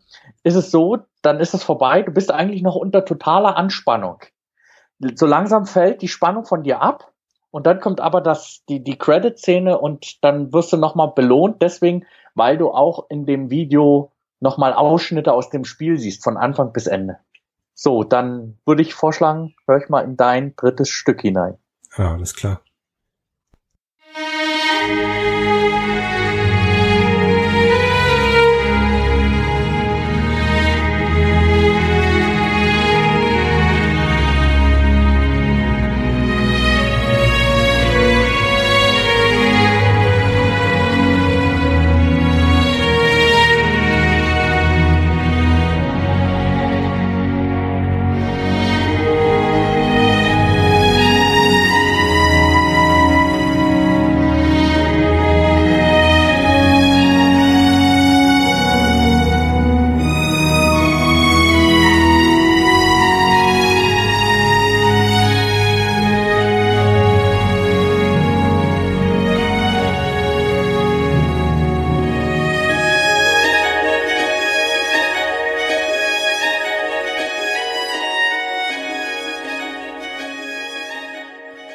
ist es so, dann ist es vorbei, du bist eigentlich noch unter totaler Anspannung. So langsam fällt die Spannung von dir ab und dann kommt aber das, die, die Credit-Szene und dann wirst du nochmal belohnt, deswegen, weil du auch in dem Video nochmal Ausschnitte aus dem Spiel siehst, von Anfang bis Ende. So, dann würde ich vorschlagen, hör ich mal in dein drittes Stück hinein. Ja, alles klar.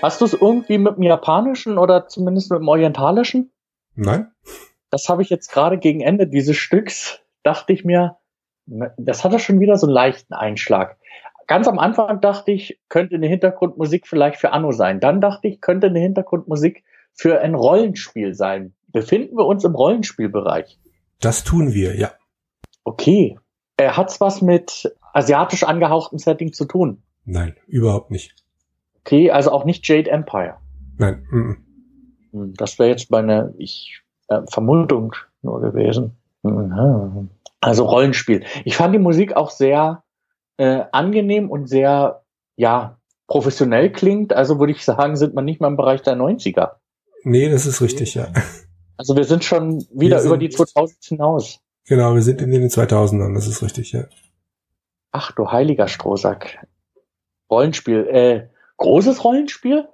Hast du es irgendwie mit dem Japanischen oder zumindest mit dem Orientalischen? Nein. Das habe ich jetzt gerade gegen Ende dieses Stücks, dachte ich mir, das hatte schon wieder so einen leichten Einschlag. Ganz am Anfang dachte ich, könnte eine Hintergrundmusik vielleicht für Anno sein. Dann dachte ich, könnte eine Hintergrundmusik für ein Rollenspiel sein. Befinden wir uns im Rollenspielbereich? Das tun wir, ja. Okay. Äh, hat's was mit asiatisch angehauchtem Setting zu tun? Nein, überhaupt nicht. Okay, also auch nicht Jade Empire. Nein. M -m. Das wäre jetzt meine ich, äh, Vermutung nur gewesen. Mhm. Also Rollenspiel. Ich fand die Musik auch sehr äh, angenehm und sehr, ja, professionell klingt. Also würde ich sagen, sind wir nicht mal im Bereich der 90er. Nee, das ist richtig, ja. Also wir sind schon wieder sind, über die 2000 hinaus. Genau, wir sind in den 2000ern, das ist richtig, ja. Ach du heiliger Strohsack. Rollenspiel. Äh, großes Rollenspiel?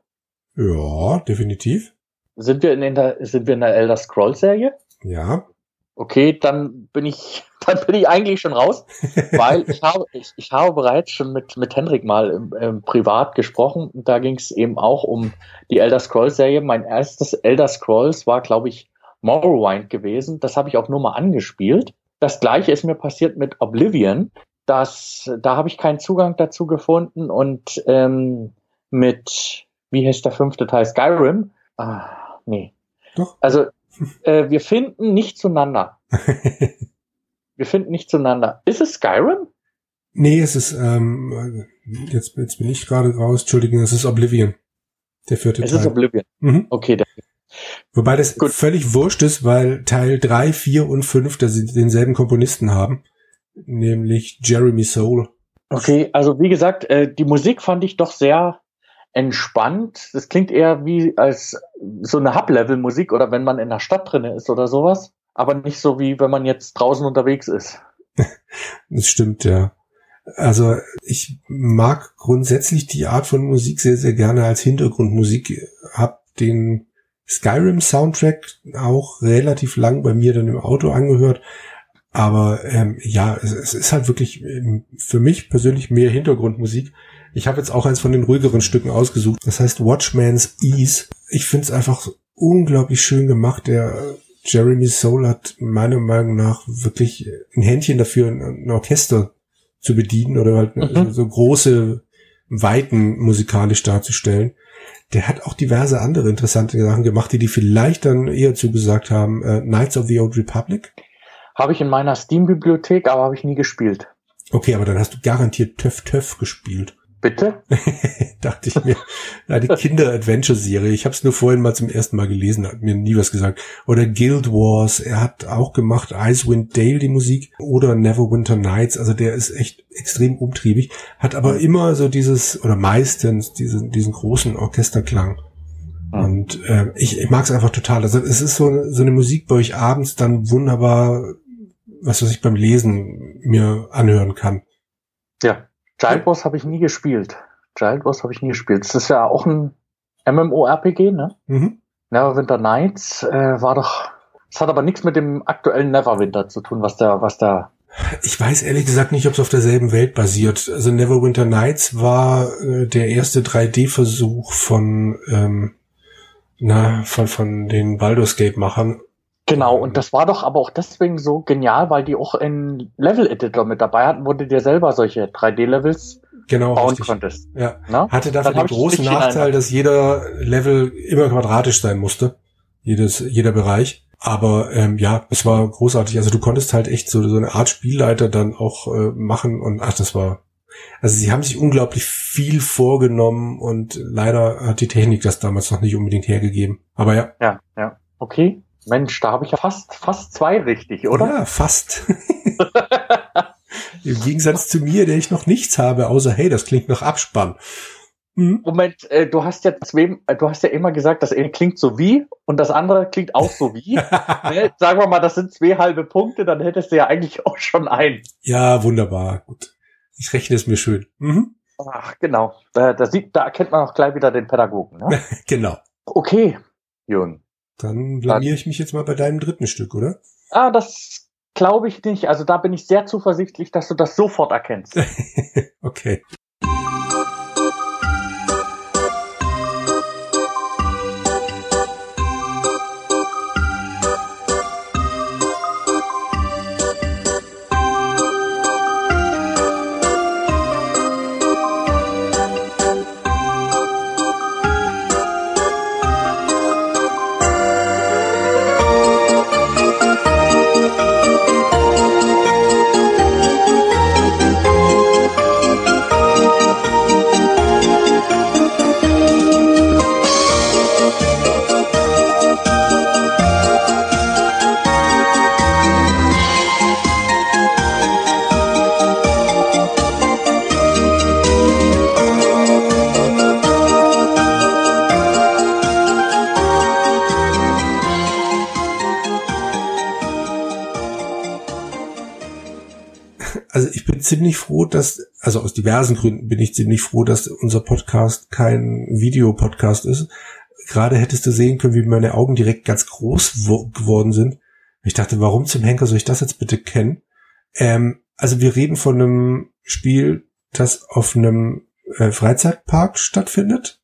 Ja, definitiv. Sind wir in der, sind wir in der Elder Scrolls Serie? Ja. Okay, dann bin ich, dann bin ich eigentlich schon raus, weil ich habe, ich, ich habe bereits schon mit, mit Hendrik mal im, im privat gesprochen und da ging es eben auch um die Elder Scrolls Serie. Mein erstes Elder Scrolls war, glaube ich, Morrowind gewesen. Das habe ich auch nur mal angespielt. Das gleiche ist mir passiert mit Oblivion. Das, da habe ich keinen Zugang dazu gefunden und ähm, mit, wie heißt der fünfte Teil, Skyrim? Ah, nee. Doch. Also äh, wir finden nicht zueinander. wir finden nicht zueinander. Ist es Skyrim? Nee, es ist, ähm, jetzt, jetzt bin ich gerade raus, Entschuldigung, es ist Oblivion. Der vierte es Teil. Es ist Oblivion. Mhm. Okay, der Wobei das Gut. völlig wurscht ist, weil Teil 3, 4 und 5 dass sie denselben Komponisten haben, nämlich Jeremy Soule. Okay, also wie gesagt, äh, die Musik fand ich doch sehr entspannt. Das klingt eher wie als so eine Hub-Level-Musik oder wenn man in der Stadt drinne ist oder sowas. Aber nicht so wie wenn man jetzt draußen unterwegs ist. das stimmt, ja. Also ich mag grundsätzlich die Art von Musik sehr, sehr gerne als Hintergrundmusik. Hab den Skyrim Soundtrack auch relativ lang bei mir dann im Auto angehört. Aber ähm, ja, es, es ist halt wirklich ähm, für mich persönlich mehr Hintergrundmusik. Ich habe jetzt auch eins von den ruhigeren Stücken ausgesucht. Das heißt Watchman's Ease. Ich finde es einfach unglaublich schön gemacht. Der äh, Jeremy Soul hat meiner Meinung nach wirklich ein Händchen dafür, ein Orchester zu bedienen oder halt mhm. so große Weiten musikalisch darzustellen. Der hat auch diverse andere interessante Sachen gemacht, die die vielleicht dann eher zugesagt haben. Äh, Knights of the Old Republic. Habe ich in meiner Steam-Bibliothek, aber habe ich nie gespielt. Okay, aber dann hast du garantiert Töff Töff gespielt. Bitte? Dachte ich mir. Die Kinder-Adventure-Serie. Ich habe es nur vorhin mal zum ersten Mal gelesen, hat mir nie was gesagt. Oder Guild Wars. Er hat auch gemacht Icewind Dale die Musik oder Neverwinter Nights. Also der ist echt extrem umtriebig. Hat aber immer so dieses oder meistens diesen diesen großen Orchesterklang. Mhm. Und äh, ich, ich mag es einfach total. Also es ist so, so eine Musik, wo ich abends dann wunderbar, was weiß ich, beim Lesen mir anhören kann. Ja. Giant Wars habe ich nie gespielt. Giant Wars habe ich nie gespielt. Das ist ja auch ein MMORPG, ne? Mhm. Neverwinter Nights äh, war doch. Es hat aber nichts mit dem aktuellen Neverwinter zu tun, was da, was da. Ich weiß ehrlich gesagt nicht, ob es auf derselben Welt basiert. Also Neverwinter Nights war äh, der erste 3D-Versuch von, ähm, na, von, von den Baldur's Gate-Machern. Genau, und das war doch aber auch deswegen so genial, weil die auch einen Level-Editor mit dabei hatten, wo du dir selber solche 3D-Levels genau, bauen richtig. konntest. Ja. Na? Hatte dafür den großen Nachteil, dass jeder Level immer quadratisch sein musste. Jedes, jeder Bereich. Aber ähm, ja, es war großartig. Also du konntest halt echt so, so eine Art Spielleiter dann auch äh, machen und ach, das war. Also sie haben sich unglaublich viel vorgenommen und leider hat die Technik das damals noch nicht unbedingt hergegeben. Aber ja. Ja, ja. Okay. Mensch, da habe ich ja fast, fast zwei richtig, oder? Ja, fast. Im Gegensatz zu mir, der ich noch nichts habe, außer hey, das klingt nach Abspann. Hm? Moment, äh, du hast ja zwei, äh, du hast ja immer gesagt, das eine klingt so wie und das andere klingt auch so wie. ne? Sagen wir mal, das sind zwei halbe Punkte, dann hättest du ja eigentlich auch schon ein. Ja, wunderbar. Gut. Ich rechne es mir schön. Mhm. Ach, genau. Da, da, sieht, da erkennt man auch gleich wieder den Pädagogen. Ne? genau. Okay, Jürgen. Dann blamier ich mich jetzt mal bei deinem dritten Stück, oder? Ah, das glaube ich nicht. Also da bin ich sehr zuversichtlich, dass du das sofort erkennst. okay. Froh, dass, also aus diversen Gründen bin ich ziemlich froh, dass unser Podcast kein Videopodcast ist. Gerade hättest du sehen können, wie meine Augen direkt ganz groß geworden sind. Ich dachte, warum zum Henker soll ich das jetzt bitte kennen? Ähm, also wir reden von einem Spiel, das auf einem äh, Freizeitpark stattfindet.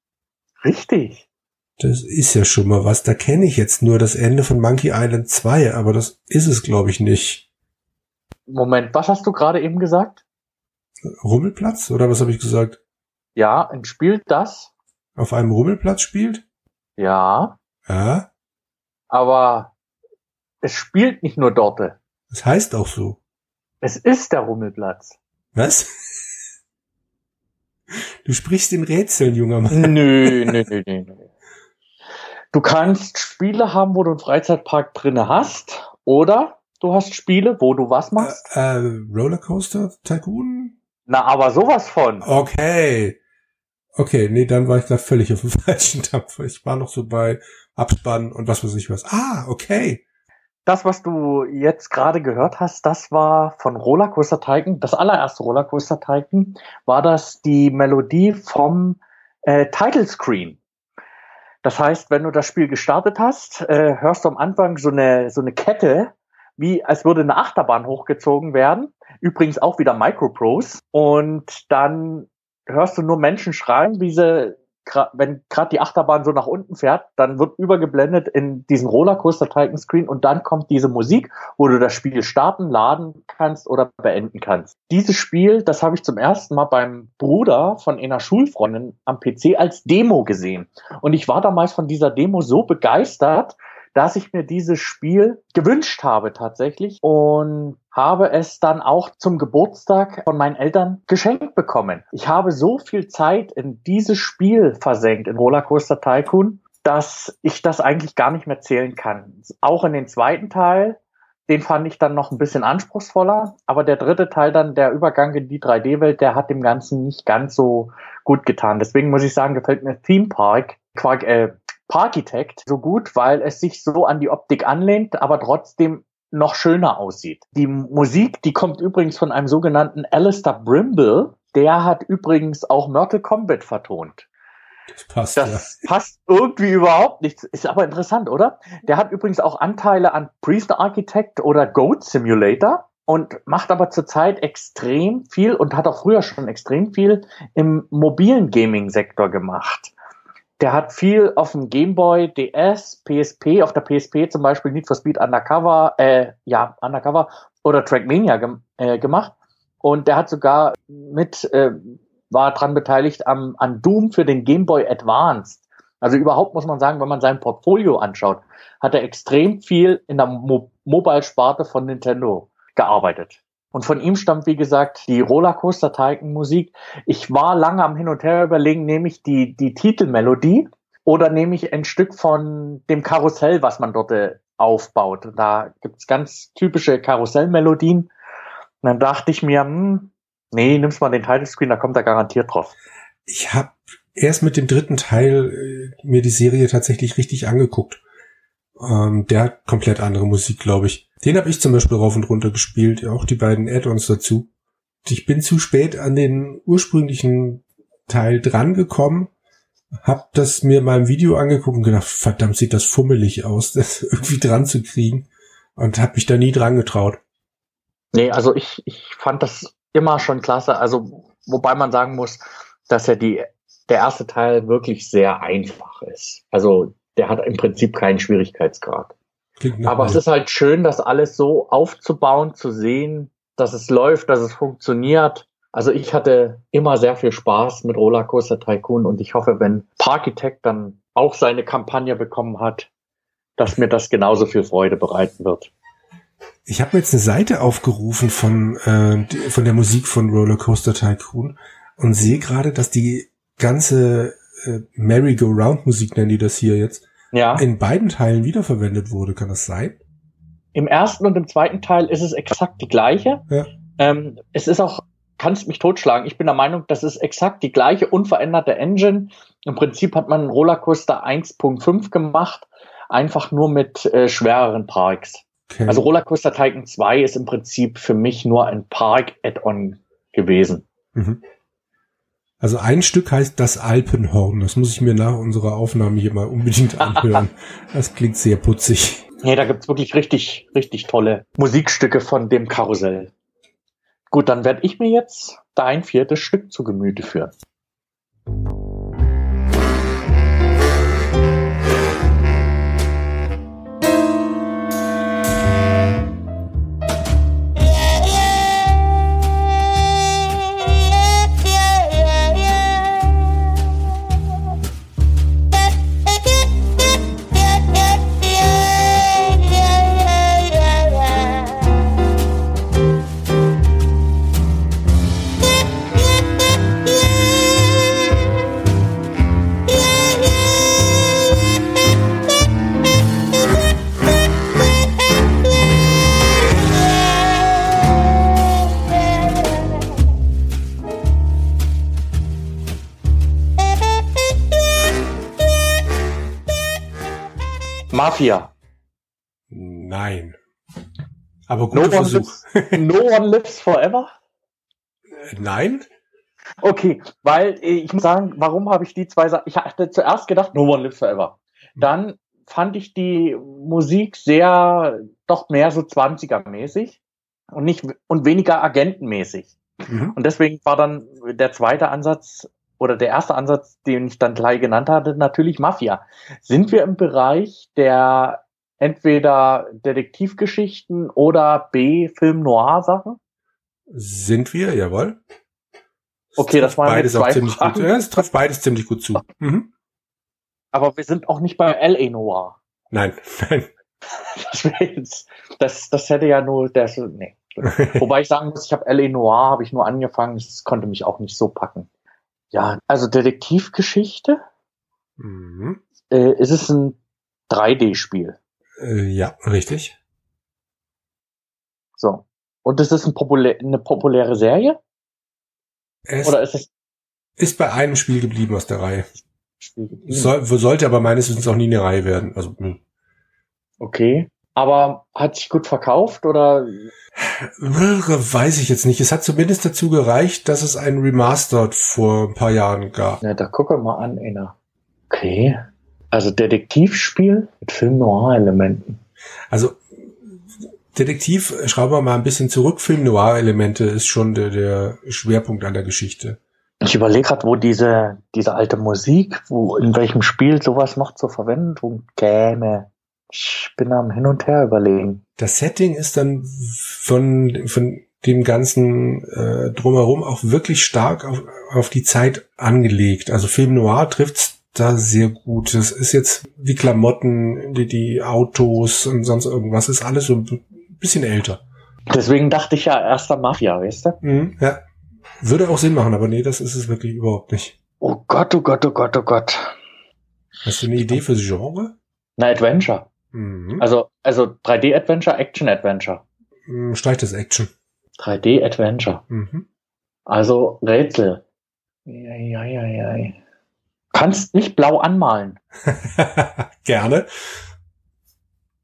Richtig. Das ist ja schon mal was. Da kenne ich jetzt nur das Ende von Monkey Island 2, aber das ist es, glaube ich, nicht. Moment, was hast du gerade eben gesagt? Rummelplatz? Oder was habe ich gesagt? Ja, ein Spiel, das auf einem Rummelplatz spielt? Ja. Ja. Aber es spielt nicht nur dort. Das heißt auch so. Es ist der Rummelplatz. Was? Du sprichst in Rätseln, junger Mann. Nö, nö, nö, nö. Du kannst Spiele haben, wo du einen Freizeitpark drinne hast, oder du hast Spiele, wo du was machst? Äh, äh, Rollercoaster Tycoon? Na, aber sowas von. Okay. Okay, nee, dann war ich da völlig auf dem falschen Dampf. Ich war noch so bei Abspannen und was weiß ich was. Ah, okay. Das, was du jetzt gerade gehört hast, das war von Rollercoaster Tycoon, das allererste Rollercoaster Tycoon, war das die Melodie vom äh, Title Screen. Das heißt, wenn du das Spiel gestartet hast, äh, hörst du am Anfang so eine, so eine Kette, wie als würde eine Achterbahn hochgezogen werden. Übrigens auch wieder Microprose. Und dann hörst du nur Menschen schreien, wie sie wenn gerade die Achterbahn so nach unten fährt, dann wird übergeblendet in diesen Rollercoaster Titan Screen und dann kommt diese Musik, wo du das Spiel starten, laden kannst oder beenden kannst. Dieses Spiel, das habe ich zum ersten Mal beim Bruder von einer Schulfreundin am PC als Demo gesehen. Und ich war damals von dieser Demo so begeistert, dass ich mir dieses Spiel gewünscht habe tatsächlich und habe es dann auch zum Geburtstag von meinen Eltern geschenkt bekommen. Ich habe so viel Zeit in dieses Spiel versenkt, in Rollercoaster Tycoon, dass ich das eigentlich gar nicht mehr zählen kann. Auch in den zweiten Teil, den fand ich dann noch ein bisschen anspruchsvoller, aber der dritte Teil dann, der Übergang in die 3D-Welt, der hat dem Ganzen nicht ganz so gut getan. Deswegen muss ich sagen, gefällt mir Theme Park, Quark, äh, Parkitect so gut, weil es sich so an die Optik anlehnt, aber trotzdem noch schöner aussieht. Die Musik, die kommt übrigens von einem sogenannten Alistair Brimble. Der hat übrigens auch Mortal Kombat vertont. Das passt. Das ja. passt irgendwie überhaupt nicht. Ist aber interessant, oder? Der hat übrigens auch Anteile an Priest Architect oder Goat Simulator und macht aber zurzeit extrem viel und hat auch früher schon extrem viel im mobilen Gaming-Sektor gemacht. Der hat viel auf dem Game Boy DS, PSP, auf der PSP zum Beispiel Need for Speed Undercover, äh, ja, Undercover oder Trackmania gem äh, gemacht. Und der hat sogar mit, äh, war dran beteiligt am, an Doom für den Game Boy Advanced. Also überhaupt muss man sagen, wenn man sein Portfolio anschaut, hat er extrem viel in der Mo Mobile-Sparte von Nintendo gearbeitet. Und von ihm stammt, wie gesagt, die Rollercoaster Tycoon Musik. Ich war lange am Hin und Her überlegen, nehme ich die, die Titelmelodie oder nehme ich ein Stück von dem Karussell, was man dort äh, aufbaut. Da gibt's ganz typische Karussellmelodien. Und dann dachte ich mir, hm, nee, nimmst mal den Title Screen, da kommt er garantiert drauf. Ich habe erst mit dem dritten Teil äh, mir die Serie tatsächlich richtig angeguckt. Ähm, der hat komplett andere Musik, glaube ich. Den habe ich zum Beispiel rauf und runter gespielt, auch die beiden Add-ons dazu. Ich bin zu spät an den ursprünglichen Teil drangekommen, hab das mir mal im Video angeguckt und gedacht, verdammt, sieht das fummelig aus, das irgendwie dran zu kriegen und hab mich da nie dran getraut. Nee, also ich, ich fand das immer schon klasse, also wobei man sagen muss, dass ja die, der erste Teil wirklich sehr einfach ist. Also der hat im Prinzip keinen Schwierigkeitsgrad. Aber es ist halt schön, das alles so aufzubauen, zu sehen, dass es läuft, dass es funktioniert. Also ich hatte immer sehr viel Spaß mit Rollercoaster Tycoon und ich hoffe, wenn Parkitect dann auch seine Kampagne bekommen hat, dass mir das genauso viel Freude bereiten wird. Ich habe mir jetzt eine Seite aufgerufen von, äh, von der Musik von Rollercoaster Tycoon und sehe gerade, dass die ganze äh, Merry-Go-Round-Musik, nennen die das hier jetzt, ja. in beiden Teilen wiederverwendet wurde. Kann das sein? Im ersten und im zweiten Teil ist es exakt die gleiche. Ja. Ähm, es ist auch, kannst mich totschlagen. Ich bin der Meinung, das ist exakt die gleiche unveränderte Engine. Im Prinzip hat man einen Rollercoaster 1.5 gemacht, einfach nur mit äh, schwereren Parks. Okay. Also Rollercoaster Tycoon 2 ist im Prinzip für mich nur ein Park-Add-on gewesen. Mhm. Also ein Stück heißt das Alpenhorn. Das muss ich mir nach unserer Aufnahme hier mal unbedingt anhören. das klingt sehr putzig. Nee, da gibt's wirklich richtig, richtig tolle Musikstücke von dem Karussell. Gut, dann werde ich mir jetzt dein viertes Stück zu Gemüte führen. Mafia. Nein. Aber guter no Versuch. Lives, no one lives forever? Nein. Okay, weil äh, ich muss sagen, warum habe ich die zwei Sachen? Ich hatte zuerst gedacht, No One Lives Forever. Dann fand ich die Musik sehr, doch mehr so 20er-mäßig und nicht und weniger agentenmäßig. Mhm. Und deswegen war dann der zweite Ansatz oder der erste Ansatz, den ich dann gleich genannt hatte, natürlich Mafia. Sind wir im Bereich der entweder Detektivgeschichten oder B Film Noir Sachen? Sind wir, jawohl. Das okay, das war beides auch ziemlich Fragen. gut. Ja, es trifft beides ziemlich gut zu. Mhm. Aber wir sind auch nicht bei L.A. Noir. Nein, nein. Das, jetzt, das, das hätte ja nur der, nee. Wobei ich sagen muss, ich habe L.A. Noir, habe ich nur angefangen, das konnte mich auch nicht so packen. Ja, also Detektivgeschichte. Mhm. Äh, ist es ein 3D-Spiel? Äh, ja, richtig. So. Und ist es ein populä eine populäre Serie? Es Oder ist es? Ist bei einem Spiel geblieben aus der Reihe. Soll, sollte aber meines Wissens auch nie eine Reihe werden. Also, mh. Hm. okay. Aber hat sich gut verkauft oder? Weiß ich jetzt nicht. Es hat zumindest dazu gereicht, dass es ein Remastered vor ein paar Jahren gab. Ja, da gucke mal an, Inna. Okay. Also Detektivspiel mit Film-Noir-Elementen. Also Detektiv, schrauben wir mal ein bisschen zurück. Film-Noir-Elemente ist schon der, der Schwerpunkt an der Geschichte. Ich überlege gerade, wo diese, diese alte Musik, wo in welchem Spiel sowas noch zur Verwendung käme. Ich bin am Hin und Her überlegen. Das Setting ist dann von, von dem ganzen äh, drumherum auch wirklich stark auf, auf die Zeit angelegt. Also Film Noir trifft's da sehr gut. Das ist jetzt die Klamotten, die, die Autos und sonst irgendwas, ist alles so ein bisschen älter. Deswegen dachte ich ja erster Mafia, weißt du? Mhm, ja. Würde auch Sinn machen, aber nee, das ist es wirklich überhaupt nicht. Oh Gott, oh Gott, oh Gott, oh Gott. Hast du eine Idee fürs Genre? Na, Adventure. Mhm. Also, also 3D-Adventure, Action-Adventure. Mhm, streich das Action. 3D-Adventure. Mhm. Also Rätsel. Ja, ja, ja, ja. Kannst nicht blau anmalen. Gerne.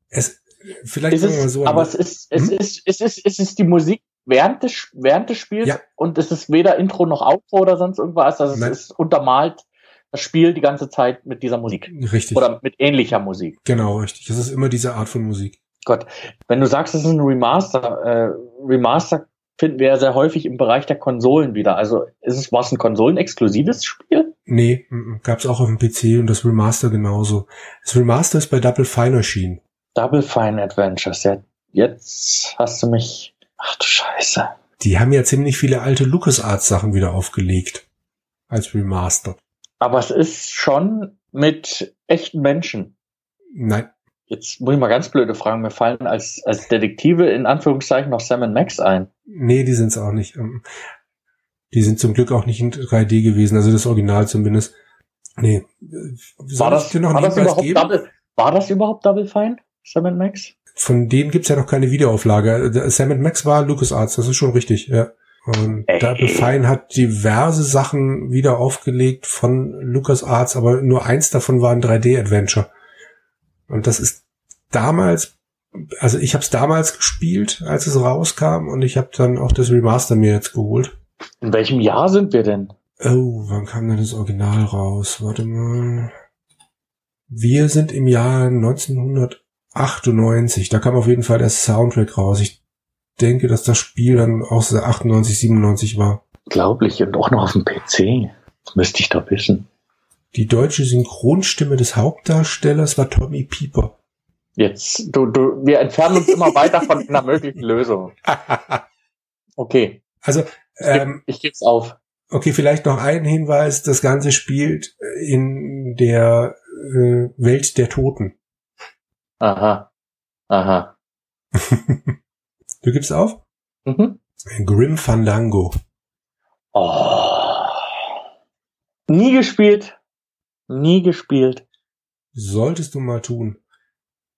Es, vielleicht ist es, so aber es ist, es hm? ist, es ist, es ist die Musik während des, während des Spiels ja. und es ist weder Intro noch Outro oder sonst irgendwas. Also Nein. es ist untermalt das Spiel die ganze Zeit mit dieser Musik. Richtig. Oder mit ähnlicher Musik. Genau, richtig. Es ist immer diese Art von Musik. Gott, wenn du sagst, es ist ein Remaster, äh, Remaster finden wir ja sehr häufig im Bereich der Konsolen wieder. Also ist es was ein konsolenexklusives Spiel? Nee, gab es auch auf dem PC und das Remaster genauso. Das Remaster ist bei Double Fine erschienen. Double Fine Adventures, ja. Jetzt hast du mich. Ach du Scheiße. Die haben ja ziemlich viele alte LucasArts Sachen wieder aufgelegt. Als Remaster. Aber es ist schon mit echten Menschen. Nein. Jetzt muss ich mal ganz blöde Fragen. Mir fallen als, als Detektive in Anführungszeichen noch Sam Max ein. Nee, die sind es auch nicht. Ähm, die sind zum Glück auch nicht in 3D gewesen, also das Original zumindest. Nee. War das, war, das überhaupt geben? Double, war das überhaupt Double Fine? Sam Max? Von denen gibt's ja noch keine Wiederauflage. Sam Max war LucasArts, das ist schon richtig, ja. Und Ey. Double Fine hat diverse Sachen wieder aufgelegt von LucasArts, aber nur eins davon war ein 3D-Adventure. Und das ist damals also ich habe es damals gespielt, als es rauskam, und ich habe dann auch das Remaster mir jetzt geholt. In welchem Jahr sind wir denn? Oh, wann kam denn das Original raus? Warte mal. Wir sind im Jahr 1998. Da kam auf jeden Fall der Soundtrack raus. Ich denke, dass das Spiel dann auch so 98, 97 war. Glaublich und auch noch auf dem PC. Das müsste ich doch wissen. Die deutsche Synchronstimme des Hauptdarstellers war Tommy Pieper. Jetzt, du, du, wir entfernen uns immer weiter von einer möglichen Lösung. Okay. Also, ähm, ich gebe es auf. Okay, vielleicht noch ein Hinweis. Das Ganze spielt in der äh, Welt der Toten. Aha. Aha. du gibst auf? Mhm. Grim Fandango. Oh. Nie gespielt. Nie gespielt. Solltest du mal tun.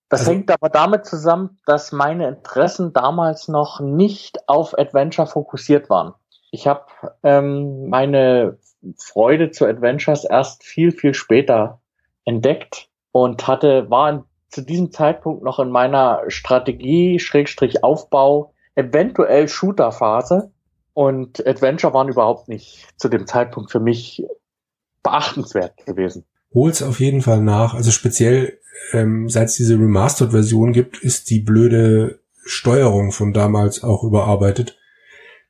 Das also, hängt aber damit zusammen, dass meine Interessen damals noch nicht auf Adventure fokussiert waren. Ich habe ähm, meine Freude zu Adventures erst viel, viel später entdeckt und hatte, war in, zu diesem Zeitpunkt noch in meiner Strategie, Schrägstrich Aufbau, eventuell Shooter-Phase. Und Adventure waren überhaupt nicht zu dem Zeitpunkt für mich beachtenswert gewesen. Hol's auf jeden Fall nach. Also speziell, ähm, seit es diese Remastered-Version gibt, ist die blöde Steuerung von damals auch überarbeitet.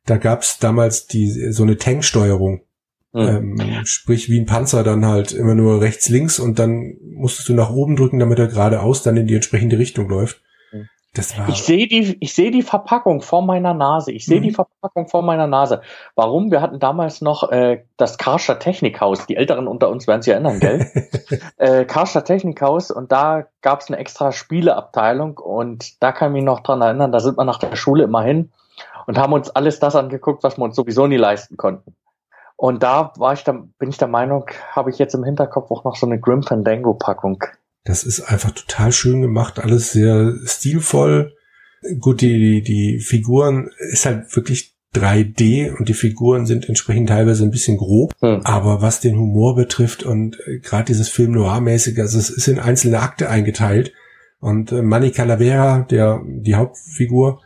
Da gab's damals die so eine Tanksteuerung. Mhm. Ähm, sprich wie ein Panzer dann halt immer nur rechts, links und dann musstest du nach oben drücken, damit er geradeaus dann in die entsprechende Richtung läuft. Das war ich sehe die, ich sehe die Verpackung vor meiner Nase. Ich sehe mhm. die Verpackung vor meiner Nase. Warum? Wir hatten damals noch äh, das Karscher Technikhaus. Die Älteren unter uns werden sich erinnern, gell? äh, Karscher Technikhaus und da gab es eine extra Spieleabteilung und da kann ich mich noch dran erinnern. Da sind wir nach der Schule immer hin und haben uns alles das angeguckt, was wir uns sowieso nie leisten konnten. Und da war ich dann, bin ich der Meinung, habe ich jetzt im Hinterkopf auch noch so eine Grim Fandango Packung das ist einfach total schön gemacht, alles sehr stilvoll. Gut, die, die Figuren ist halt wirklich 3D und die Figuren sind entsprechend teilweise ein bisschen grob. Hm. Aber was den Humor betrifft und äh, gerade dieses Film Noir-mäßige, also es ist in einzelne Akte eingeteilt. Und äh, Manny Calavera, der die Hauptfigur,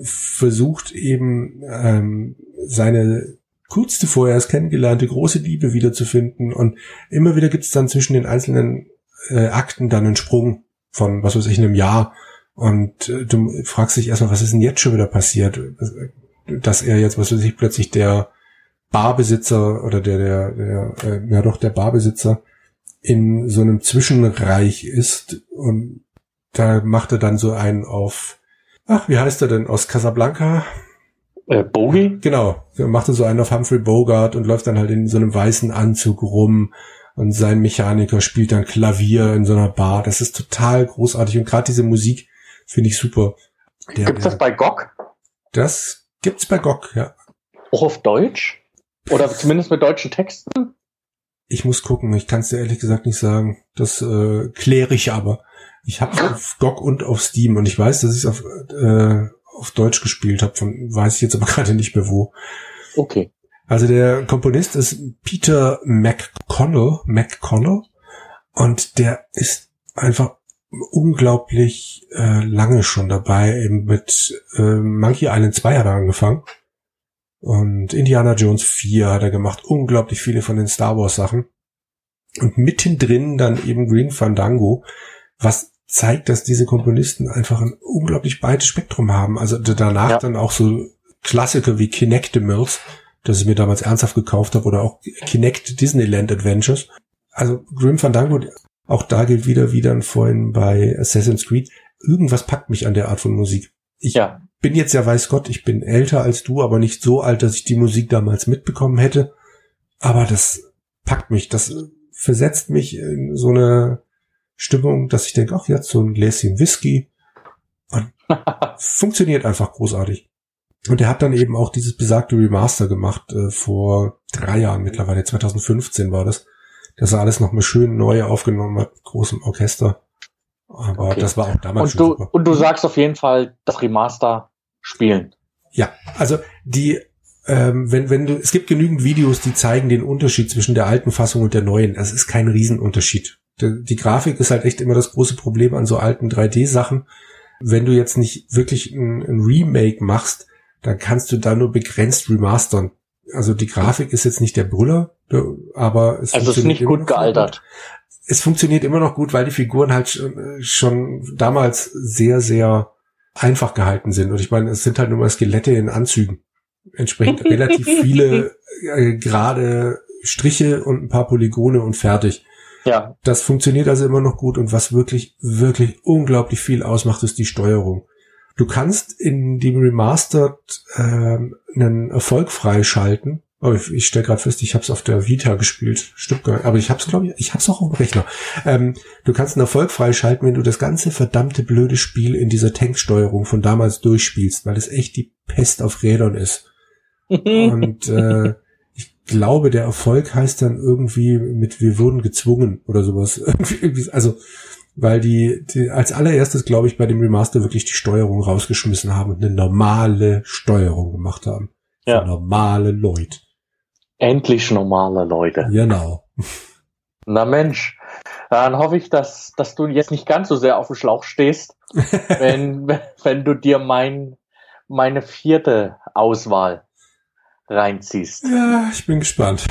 versucht eben ähm, seine kurz zuvor erst kennengelernte große Liebe wiederzufinden. Und immer wieder gibt es dann zwischen den einzelnen äh, Akten dann einen Sprung von, was weiß ich, einem Jahr. Und äh, du fragst dich erstmal, was ist denn jetzt schon wieder passiert? Dass er jetzt, was weiß ich, plötzlich der Barbesitzer oder der, der, der äh, ja doch der Barbesitzer in so einem Zwischenreich ist und da macht er dann so einen auf, ach, wie heißt er denn, aus Casablanca? Äh, Bogie? Genau, er macht so einen auf Humphrey Bogart und läuft dann halt in so einem weißen Anzug rum und sein Mechaniker spielt dann Klavier in so einer Bar. Das ist total großartig und gerade diese Musik finde ich super. Der, gibt's das bei GOG? Das gibt's bei GOG, ja. Auch auf Deutsch? Oder zumindest mit deutschen Texten? Ich muss gucken, ich kann es dir ehrlich gesagt nicht sagen. Das äh, kläre ich aber. Ich habe auf GOG und auf Steam und ich weiß, dass ich es auf, äh, auf Deutsch gespielt habe, weiß ich jetzt aber gerade nicht mehr wo. Okay. Also der Komponist ist Peter McConnell, McConnell und der ist einfach unglaublich äh, lange schon dabei. Eben mit äh, Monkey Island 2 hat er angefangen und Indiana Jones 4 hat er gemacht. Unglaublich viele von den Star Wars Sachen und mittendrin dann eben Green Fandango, was zeigt, dass diese Komponisten einfach ein unglaublich breites Spektrum haben. Also danach ja. dann auch so Klassiker wie Kinectimals, das ich mir damals ernsthaft gekauft habe, oder auch Kinect Disneyland Adventures. Also Grim Fandango, auch da gilt wieder, wie dann vorhin bei Assassin's Creed, irgendwas packt mich an der Art von Musik. Ich ja. bin jetzt ja, weiß Gott, ich bin älter als du, aber nicht so alt, dass ich die Musik damals mitbekommen hätte. Aber das packt mich, das versetzt mich in so eine Stimmung, dass ich denke, ach, jetzt so ein Gläschen Whisky. Und funktioniert einfach großartig. Und er hat dann eben auch dieses besagte Remaster gemacht, äh, vor drei Jahren mittlerweile, 2015 war das, dass er alles nochmal schön neu aufgenommen hat, großem Orchester. Aber okay. das war auch damals und du, super. Und du sagst auf jeden Fall, das Remaster spielen. Ja, also die, ähm, wenn, wenn du, es gibt genügend Videos, die zeigen den Unterschied zwischen der alten Fassung und der neuen. Es ist kein Riesenunterschied. Die, Grafik ist halt echt immer das große Problem an so alten 3D-Sachen Wenn du jetzt nicht wirklich ein, ein Remake machst, dann kannst du da nur begrenzt remastern. Also die Grafik ist jetzt nicht der Brüller, aber es also ist nicht gut gealtert. Gut. Es funktioniert immer noch gut, weil die Figuren halt schon damals sehr, sehr einfach gehalten sind. Und ich meine, es sind halt nur mal Skelette in Anzügen. Entsprechend relativ viele äh, gerade Striche und ein paar Polygone und fertig. Ja. Das funktioniert also immer noch gut und was wirklich, wirklich unglaublich viel ausmacht, ist die Steuerung. Du kannst in dem Remastered ähm, einen Erfolg freischalten. Oh, ich, ich stelle gerade fest, ich habe es auf der Vita gespielt. Stimmt gar nicht. Aber ich habe es, glaube ich, ich habe es auch auf dem Rechner. Ähm, du kannst einen Erfolg freischalten, wenn du das ganze verdammte blöde Spiel in dieser Tanksteuerung von damals durchspielst, weil es echt die Pest auf Rädern ist. und äh, glaube, der Erfolg heißt dann irgendwie mit wir wurden gezwungen oder sowas. also weil die, die als allererstes, glaube ich, bei dem Remaster wirklich die Steuerung rausgeschmissen haben und eine normale Steuerung gemacht haben. Ja. Für normale Leute. Endlich normale Leute. Genau. Na Mensch, dann hoffe ich, dass, dass du jetzt nicht ganz so sehr auf dem Schlauch stehst, wenn, wenn du dir mein, meine vierte Auswahl reinziehst. Ja, ich bin gespannt.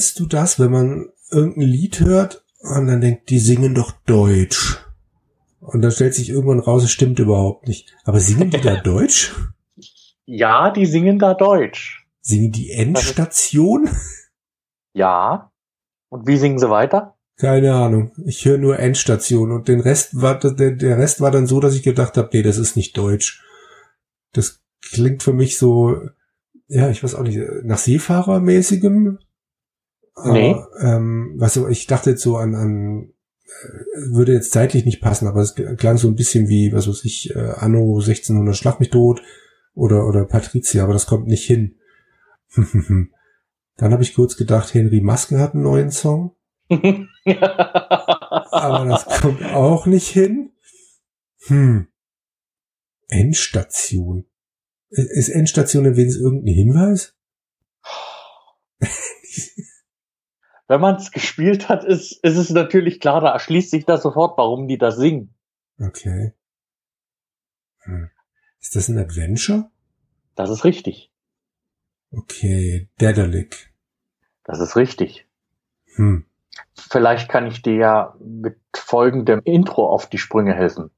Kennst du das, wenn man irgendein Lied hört und dann denkt, die singen doch Deutsch? Und dann stellt sich irgendwann raus, es stimmt überhaupt nicht. Aber singen die da Deutsch? Ja, die singen da Deutsch. Singen die Endstation? Ja. Und wie singen sie weiter? Keine Ahnung. Ich höre nur Endstation und den Rest war der, der Rest war dann so, dass ich gedacht habe, nee, das ist nicht Deutsch. Das klingt für mich so, ja, ich weiß auch nicht, nach Seefahrermäßigem Nee. Aber, ähm, was ich dachte jetzt so an, an äh, würde jetzt zeitlich nicht passen, aber es klang so ein bisschen wie, was weiß ich, äh, Anno 1600 Schlag mich tot oder, oder Patricia, aber das kommt nicht hin. Dann habe ich kurz gedacht, Henry Maske hat einen neuen Song. aber das kommt auch nicht hin. Hm. Endstation. Ist Endstation wenigstens irgendein Hinweis? wenn man es gespielt hat, ist, ist es natürlich klar, da erschließt sich das sofort, warum die das singen. Okay. Hm. Ist das ein Adventure? Das ist richtig. Okay, Dedalic. Das ist richtig. Hm. Vielleicht kann ich dir ja mit folgendem Intro auf die Sprünge helfen.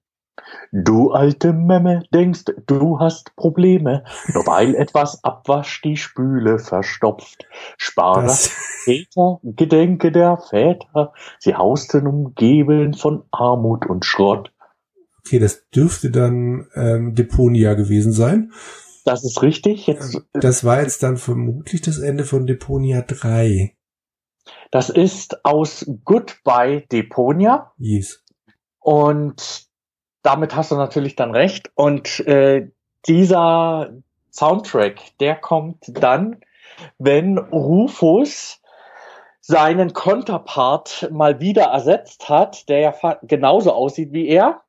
Du alte Memme, denkst, du hast Probleme, nur weil etwas Abwasch die Spüle verstopft. Spar das Väter, Gedenke der Väter, sie hausten umgeben von Armut und Schrott. Okay, das dürfte dann ähm, Deponia gewesen sein. Das ist richtig. Jetzt, das war jetzt dann vermutlich das Ende von Deponia 3. Das ist aus Goodbye Deponia. Yes. Und damit hast du natürlich dann recht. Und äh, dieser Soundtrack, der kommt dann, wenn Rufus seinen Konterpart mal wieder ersetzt hat, der ja genauso aussieht wie er.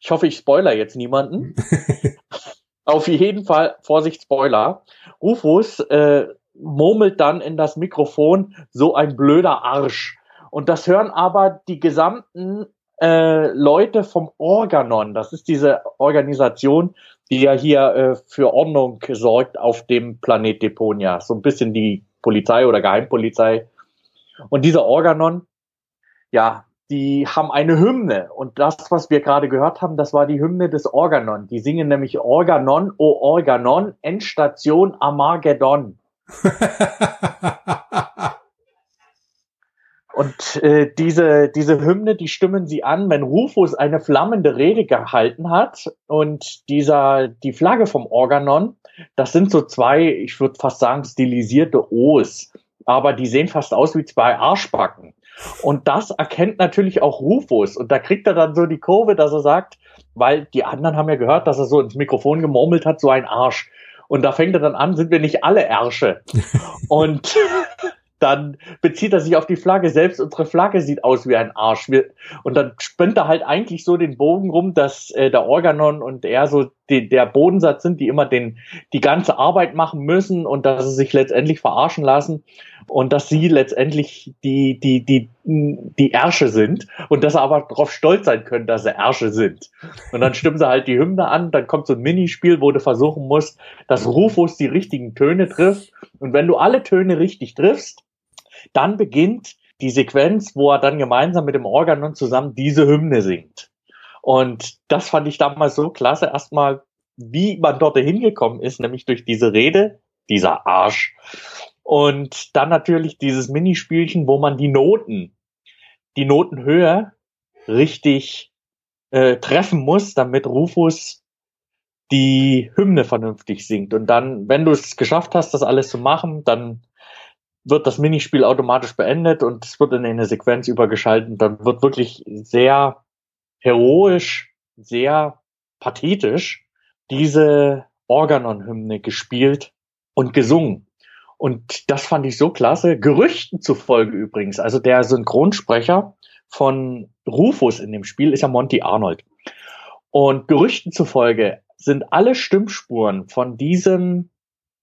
Ich hoffe, ich spoiler jetzt niemanden. Auf jeden Fall, Vorsicht, Spoiler. Rufus äh, murmelt dann in das Mikrofon so ein blöder Arsch. Und das hören aber die gesamten äh, Leute vom Organon, das ist diese Organisation, die ja hier äh, für Ordnung sorgt auf dem Planet Deponia. So ein bisschen die Polizei oder Geheimpolizei. Und dieser Organon, ja, die haben eine Hymne. Und das, was wir gerade gehört haben, das war die Hymne des Organon. Die singen nämlich Organon, O Organon, Endstation Armageddon. Und äh, diese, diese Hymne, die stimmen sie an, wenn Rufus eine flammende Rede gehalten hat und dieser, die Flagge vom Organon, das sind so zwei, ich würde fast sagen, stilisierte O's, aber die sehen fast aus wie zwei Arschbacken. Und das erkennt natürlich auch Rufus. Und da kriegt er dann so die Kurve, dass er sagt, weil die anderen haben ja gehört, dass er so ins Mikrofon gemurmelt hat, so ein Arsch. Und da fängt er dann an, sind wir nicht alle Ärsche. und dann bezieht er sich auf die Flagge. Selbst unsere Flagge sieht aus wie ein Arsch. Wir, und dann spinnt er halt eigentlich so den Bogen rum, dass äh, der Organon und er so die, der Bodensatz sind, die immer den, die ganze Arbeit machen müssen und dass sie sich letztendlich verarschen lassen und dass sie letztendlich die, die, die, die Ärsche sind und dass sie aber darauf stolz sein können, dass sie Ärsche sind. Und dann stimmen sie halt die Hymne an, dann kommt so ein Minispiel, wo du versuchen musst, dass Rufus die richtigen Töne trifft. Und wenn du alle Töne richtig triffst, dann beginnt die Sequenz, wo er dann gemeinsam mit dem Organon zusammen diese Hymne singt. Und das fand ich damals so klasse, erstmal, wie man dort hingekommen ist, nämlich durch diese Rede, dieser Arsch. Und dann natürlich dieses Minispielchen, wo man die Noten, die Notenhöhe richtig äh, treffen muss, damit Rufus die Hymne vernünftig singt. Und dann, wenn du es geschafft hast, das alles zu machen, dann wird das Minispiel automatisch beendet und es wird in eine Sequenz übergeschaltet. Dann wird wirklich sehr heroisch, sehr pathetisch diese Organon-Hymne gespielt und gesungen. Und das fand ich so klasse. Gerüchten zufolge übrigens, also der Synchronsprecher von Rufus in dem Spiel ist ja Monty Arnold. Und Gerüchten zufolge sind alle Stimmspuren von diesem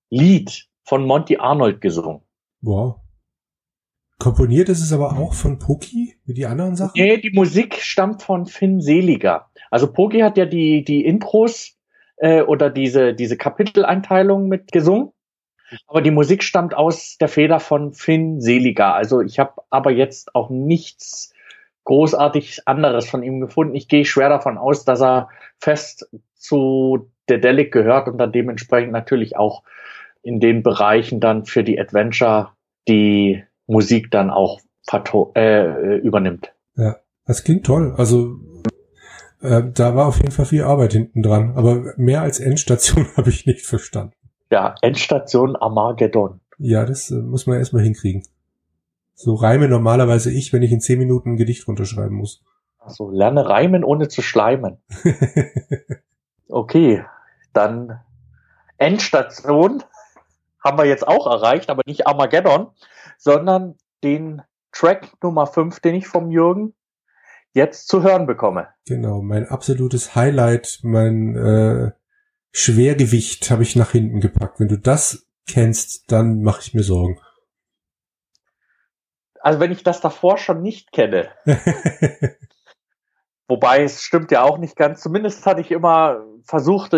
Lied von Monty Arnold gesungen. Wow. Komponiert ist es aber auch von Poki, wie die anderen Sachen? Nee, die Musik stammt von Finn Seliger. Also Poki hat ja die, die Intros äh, oder diese, diese Kapiteleinteilung mit gesungen. Aber die Musik stammt aus der Feder von Finn Seliger. Also ich habe aber jetzt auch nichts großartig anderes von ihm gefunden. Ich gehe schwer davon aus, dass er fest zu Dedelic gehört und dann dementsprechend natürlich auch in den Bereichen dann für die Adventure die Musik dann auch äh, übernimmt. Ja, das klingt toll. Also äh, da war auf jeden Fall viel Arbeit hinten dran, aber mehr als Endstation habe ich nicht verstanden. Ja, Endstation Armageddon. Ja, das äh, muss man erstmal hinkriegen. So reime normalerweise ich, wenn ich in zehn Minuten ein Gedicht runterschreiben muss. Also lerne reimen ohne zu schleimen. okay, dann Endstation haben wir jetzt auch erreicht, aber nicht Armageddon, sondern den Track Nummer 5, den ich vom Jürgen jetzt zu hören bekomme. Genau, mein absolutes Highlight, mein äh, Schwergewicht habe ich nach hinten gepackt. Wenn du das kennst, dann mache ich mir Sorgen. Also wenn ich das davor schon nicht kenne. Wobei es stimmt ja auch nicht ganz. Zumindest hatte ich immer versucht,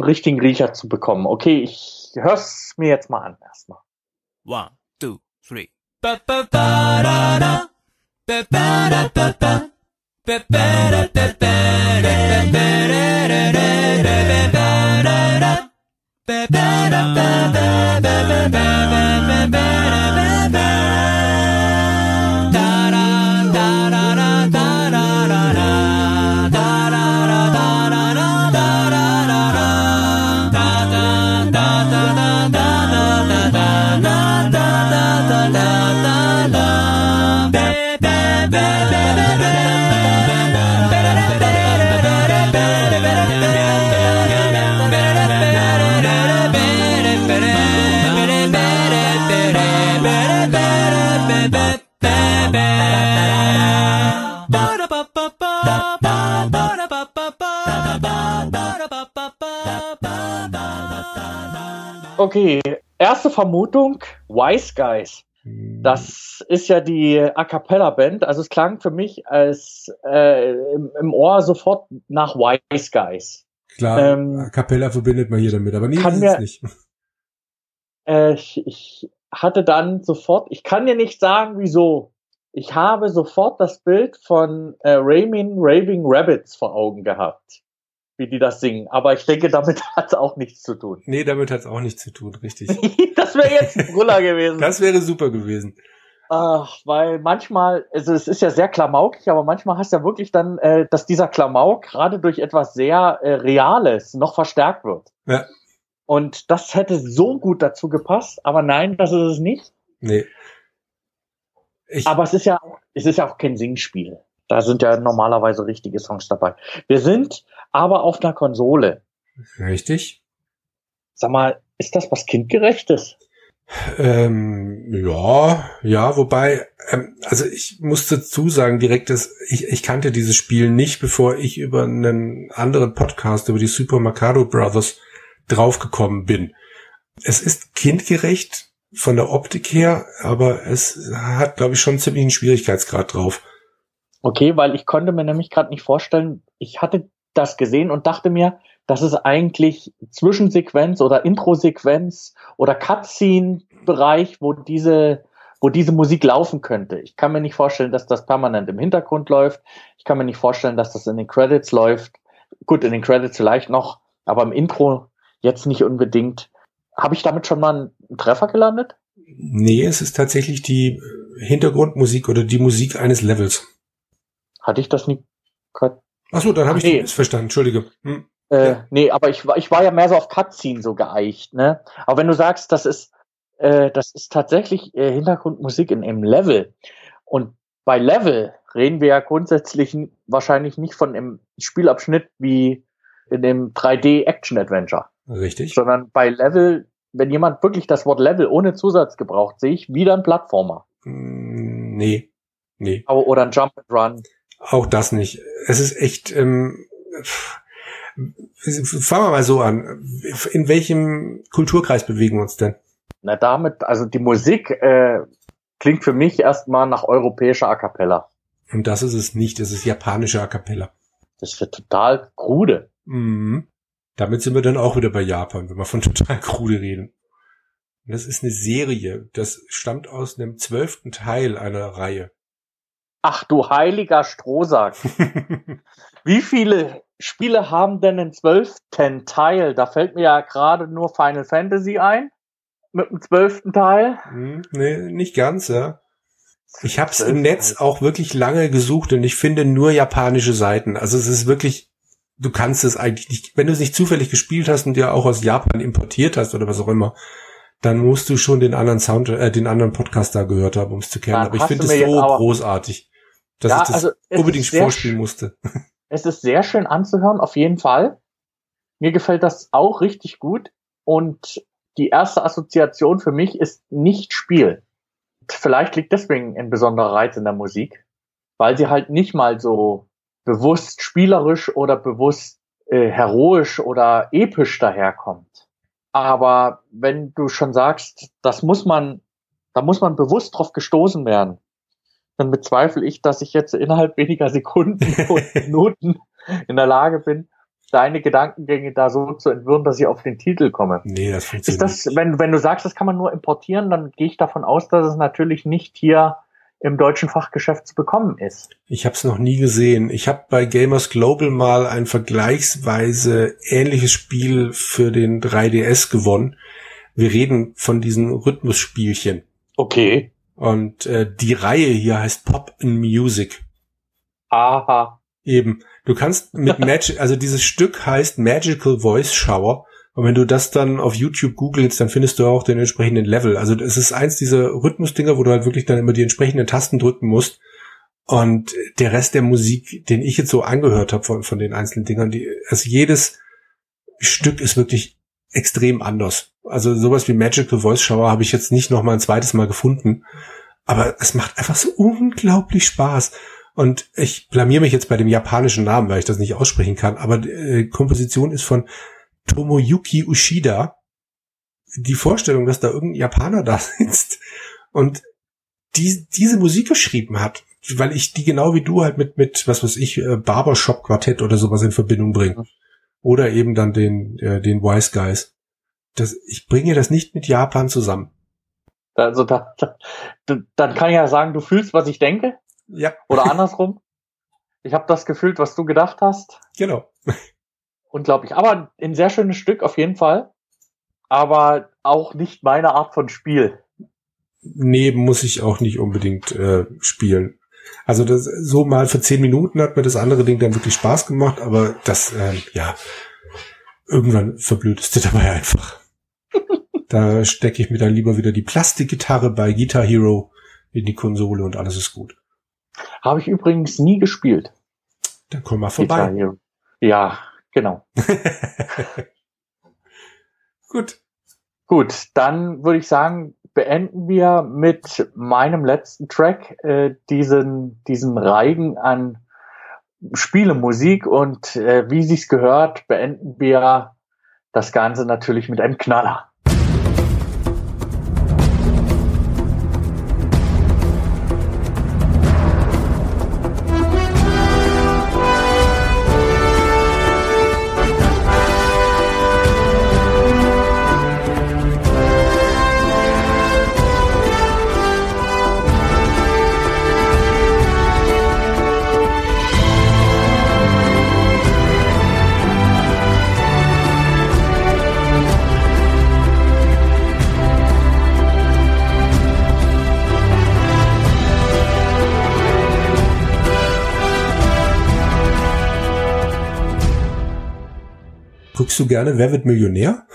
einen richtigen Riecher zu bekommen. Okay, ich hör's mir jetzt mal an erstmal. One, two, three. Ba, ba, ba, da, da. Ba, ba, da, ba, ba. Ba, ba, da, ba, ba. Ba, ba, da, da, da, Okay, erste Vermutung, Wise Guys. Hm. Das ist ja die A Cappella Band. Also es klang für mich als äh, im, im, Ohr sofort nach Wise Guys. Klar, ähm, A Cappella verbindet man hier damit, aber nee, kann ist mir, nicht. Äh, ich, ich hatte dann sofort, ich kann dir nicht sagen, wieso. Ich habe sofort das Bild von äh, Raymond Raving Rabbits vor Augen gehabt, wie die das singen. Aber ich denke, damit hat es auch nichts zu tun. Nee, damit hat es auch nichts zu tun, richtig. das wäre jetzt ein Brüller gewesen. Das wäre super gewesen. Ach, weil manchmal, also es ist ja sehr klamaukig, aber manchmal hast du ja wirklich dann, äh, dass dieser Klamauk gerade durch etwas sehr äh, Reales noch verstärkt wird. Ja. Und das hätte so gut dazu gepasst, aber nein, das ist es nicht. Nee. Ich aber es ist ja, es ist ja auch kein Singspiel. Da sind ja normalerweise richtige Songs dabei. Wir sind aber auf einer Konsole. Richtig. Sag mal, ist das was kindgerechtes? Ähm, ja, ja, wobei, ähm, also ich muss dazu sagen direkt, dass ich, ich kannte dieses Spiel nicht, bevor ich über einen anderen Podcast, über die Super Mercado Brothers draufgekommen bin. Es ist kindgerecht von der Optik her, aber es hat, glaube ich, schon ziemlich einen Schwierigkeitsgrad drauf. Okay, weil ich konnte mir nämlich gerade nicht vorstellen, ich hatte das gesehen und dachte mir, das ist eigentlich Zwischensequenz oder Introsequenz oder Cutscene-Bereich, wo diese, wo diese Musik laufen könnte. Ich kann mir nicht vorstellen, dass das permanent im Hintergrund läuft. Ich kann mir nicht vorstellen, dass das in den Credits läuft. Gut, in den Credits vielleicht noch, aber im Intro jetzt nicht unbedingt. Habe ich damit schon mal einen Treffer gelandet? Nee, es ist tatsächlich die Hintergrundmusik oder die Musik eines Levels. Hatte ich das nie? Achso, dann habe ich nee. das verstanden. Entschuldige. Hm. Äh, ja. Nee, aber ich, ich war ja mehr so auf Cutscene so geeicht, ne? Aber wenn du sagst, das ist, äh, das ist tatsächlich äh, Hintergrundmusik in einem Level. Und bei Level reden wir ja grundsätzlich wahrscheinlich nicht von einem Spielabschnitt wie in dem 3D-Action-Adventure. Richtig. Sondern bei Level, wenn jemand wirklich das Wort Level ohne Zusatz gebraucht, sehe ich wieder ein Plattformer. Mm, nee. Nee. Oder ein Jump and Run. Auch das nicht. Es ist echt, ähm, fangen wir mal so an. In welchem Kulturkreis bewegen wir uns denn? Na damit, also die Musik äh, klingt für mich erstmal nach europäischer A cappella. Und das ist es nicht, es ist japanische A cappella. Das wird total krude. Mhm. Damit sind wir dann auch wieder bei Japan, wenn wir von total krude reden. Und das ist eine Serie, das stammt aus einem zwölften Teil einer Reihe. Ach du heiliger Strohsack. Wie viele Spiele haben denn einen zwölften Teil? Da fällt mir ja gerade nur Final Fantasy ein. Mit dem zwölften Teil. Hm, nee, nicht ganz, ja. Ich habe es im Netz auch wirklich lange gesucht und ich finde nur japanische Seiten. Also es ist wirklich, du kannst es eigentlich nicht, wenn du es nicht zufällig gespielt hast und dir auch aus Japan importiert hast oder was auch immer, dann musst du schon den anderen Sound, äh, den anderen Podcast da gehört haben, um es zu kennen. Dann aber ich finde es so großartig, dass ja, ich das also unbedingt vorspielen musste. Es ist sehr schön anzuhören, auf jeden Fall. Mir gefällt das auch richtig gut. Und die erste Assoziation für mich ist nicht Spiel. Vielleicht liegt deswegen ein besonderer Reiz in der Musik, weil sie halt nicht mal so bewusst spielerisch oder bewusst äh, heroisch oder episch daherkommt. Aber wenn du schon sagst, das muss man, da muss man bewusst drauf gestoßen werden, dann bezweifle ich, dass ich jetzt innerhalb weniger Sekunden und Minuten in der Lage bin, deine Gedankengänge da so zu entwirren, dass ich auf den Titel komme. Nee, das funktioniert ist das, Wenn, wenn du sagst, das kann man nur importieren, dann gehe ich davon aus, dass es natürlich nicht hier im deutschen Fachgeschäft zu bekommen ist. Ich habe es noch nie gesehen. Ich habe bei Gamers Global mal ein vergleichsweise ähnliches Spiel für den 3DS gewonnen. Wir reden von diesen Rhythmusspielchen. Okay. Und äh, die Reihe hier heißt Pop and Music. Aha. Eben. Du kannst mit Magic, also dieses Stück heißt Magical Voice Shower. Und wenn du das dann auf YouTube googelst, dann findest du auch den entsprechenden Level. Also es ist eins dieser Rhythmusdinger, wo du halt wirklich dann immer die entsprechenden Tasten drücken musst. Und der Rest der Musik, den ich jetzt so angehört habe von, von den einzelnen Dingern, die, also jedes Stück ist wirklich extrem anders. Also sowas wie Magical Voice Shower habe ich jetzt nicht noch mal ein zweites Mal gefunden. Aber es macht einfach so unglaublich Spaß. Und ich blamier mich jetzt bei dem japanischen Namen, weil ich das nicht aussprechen kann. Aber die äh, Komposition ist von Tomoyuki Ushida. Die Vorstellung, dass da irgendein Japaner da sitzt und die, diese Musik geschrieben hat, weil ich die genau wie du halt mit, mit, was weiß ich, äh, Barbershop Quartett oder sowas in Verbindung bringe. Oder eben dann den, äh, den Wise Guys. Das, ich bringe das nicht mit Japan zusammen. Also da, da, dann kann ich ja sagen, du fühlst, was ich denke. Ja. Oder andersrum. Ich habe das gefühlt, was du gedacht hast. Genau. Unglaublich. Aber ein sehr schönes Stück auf jeden Fall. Aber auch nicht meine Art von Spiel. Nee, muss ich auch nicht unbedingt äh, spielen. Also das, so mal für zehn Minuten hat mir das andere Ding dann wirklich Spaß gemacht, aber das, äh, ja, irgendwann verblödest du dabei einfach. da stecke ich mir dann lieber wieder die Plastikgitarre bei Guitar Hero in die Konsole und alles ist gut. Habe ich übrigens nie gespielt. Dann komm mal vorbei. Ja, genau. gut. Gut, dann würde ich sagen, beenden wir mit meinem letzten Track äh, diesen, diesen Reigen an Spielemusik und äh, wie sich's gehört, beenden wir das Ganze natürlich mit einem Knaller. Guckst du gerne Wer wird Millionär?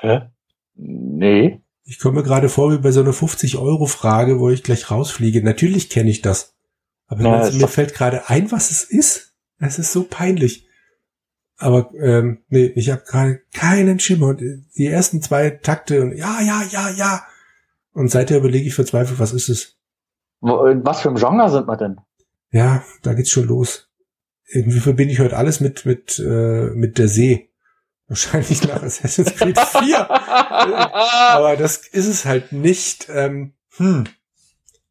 Hä? Nee. Ich komme mir gerade vor wie bei so einer 50-Euro-Frage, wo ich gleich rausfliege. Natürlich kenne ich das. Aber ja, mir fällt gerade ein, was es ist. Es ist so peinlich. Aber ähm, nee, ich habe gerade keinen Schimmer. Die ersten zwei Takte und ja, ja, ja, ja. Und seither überlege ich verzweifelt, was ist es? Was für ein Genre sind wir denn? Ja, da geht's schon los irgendwie verbinde ich heute alles mit, mit, äh, mit der See. Wahrscheinlich nach Assassin's Creed 4. Aber das ist es halt nicht. Ähm, hm.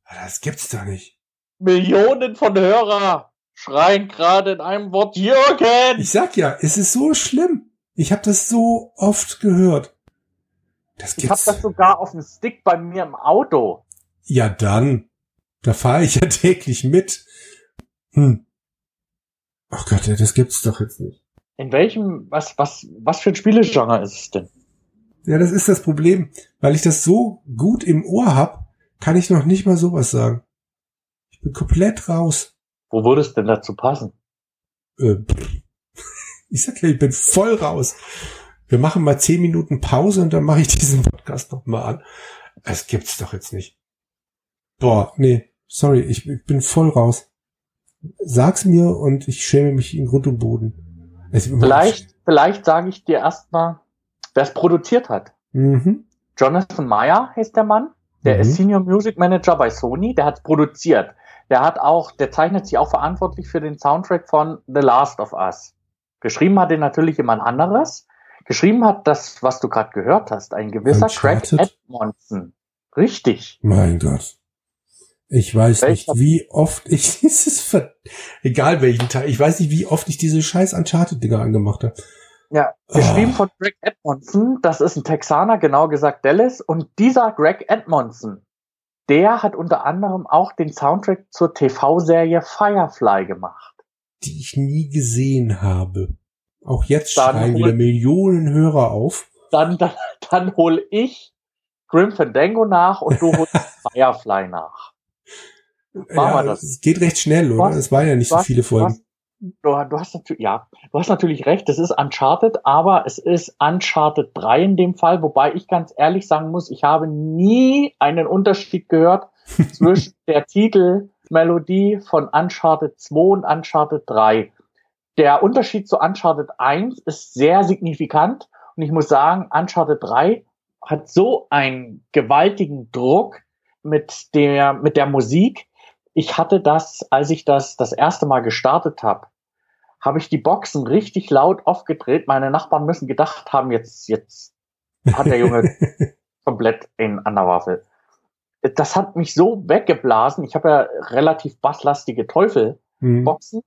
Das gibt's doch nicht. Millionen von Hörer schreien gerade in einem Wort Jürgen. Ich sag ja, es ist so schlimm. Ich habe das so oft gehört. Das gibt's. Ich habe das sogar auf dem Stick bei mir im Auto. Ja dann. Da fahre ich ja täglich mit. Hm. Ach Gott, das gibt's doch jetzt nicht. In welchem, was, was, was für ein Spielegenre ist es denn? Ja, das ist das Problem. Weil ich das so gut im Ohr hab, kann ich noch nicht mal sowas sagen. Ich bin komplett raus. Wo würde es denn dazu passen? Äh, ich sag ja, ich bin voll raus. Wir machen mal zehn Minuten Pause und dann mache ich diesen Podcast noch mal an. Es gibt's doch jetzt nicht. Boah, nee, sorry, ich, ich bin voll raus sag's mir und ich schäme mich in Grund und Boden. Vielleicht, vielleicht sage ich dir erstmal, wer es produziert hat. Mhm. Jonathan Meyer heißt der Mann. Der mhm. ist Senior Music Manager bei Sony. Der hat produziert. Der hat auch, der zeichnet sich auch verantwortlich für den Soundtrack von The Last of Us. Geschrieben hat den natürlich jemand anderes. Geschrieben hat das, was du gerade gehört hast, ein gewisser Uncharted? Craig Edmondson. Richtig. Mein Gott. Ich weiß Welcher? nicht, wie oft ich dieses, Ver egal welchen Teil, ich weiß nicht, wie oft ich diese scheiß Uncharted-Dinger angemacht habe. Ja, geschrieben oh. von Greg Edmondson, das ist ein Texaner, genau gesagt Dallas, und dieser Greg Edmondson, der hat unter anderem auch den Soundtrack zur TV-Serie Firefly gemacht. Die ich nie gesehen habe. Auch jetzt dann schreien wieder Millionen Hörer auf. Dann, dann, dann hol ich Grim Fandango nach und du holst Firefly nach. Ja, das. Es geht recht schnell, oder? Hast, es waren ja nicht so viele Folgen. Du hast, du hast natürlich, ja, du hast natürlich recht, das ist Uncharted, aber es ist Uncharted 3 in dem Fall, wobei ich ganz ehrlich sagen muss, ich habe nie einen Unterschied gehört zwischen der Titelmelodie von Uncharted 2 und Uncharted 3. Der Unterschied zu Uncharted 1 ist sehr signifikant und ich muss sagen, Uncharted 3 hat so einen gewaltigen Druck mit der, mit der Musik, ich hatte das, als ich das das erste Mal gestartet habe, habe ich die Boxen richtig laut aufgedreht. Meine Nachbarn müssen gedacht haben, jetzt, jetzt hat der Junge komplett in an der Waffel. Das hat mich so weggeblasen. Ich habe ja relativ basslastige Teufel-Boxen. Mhm.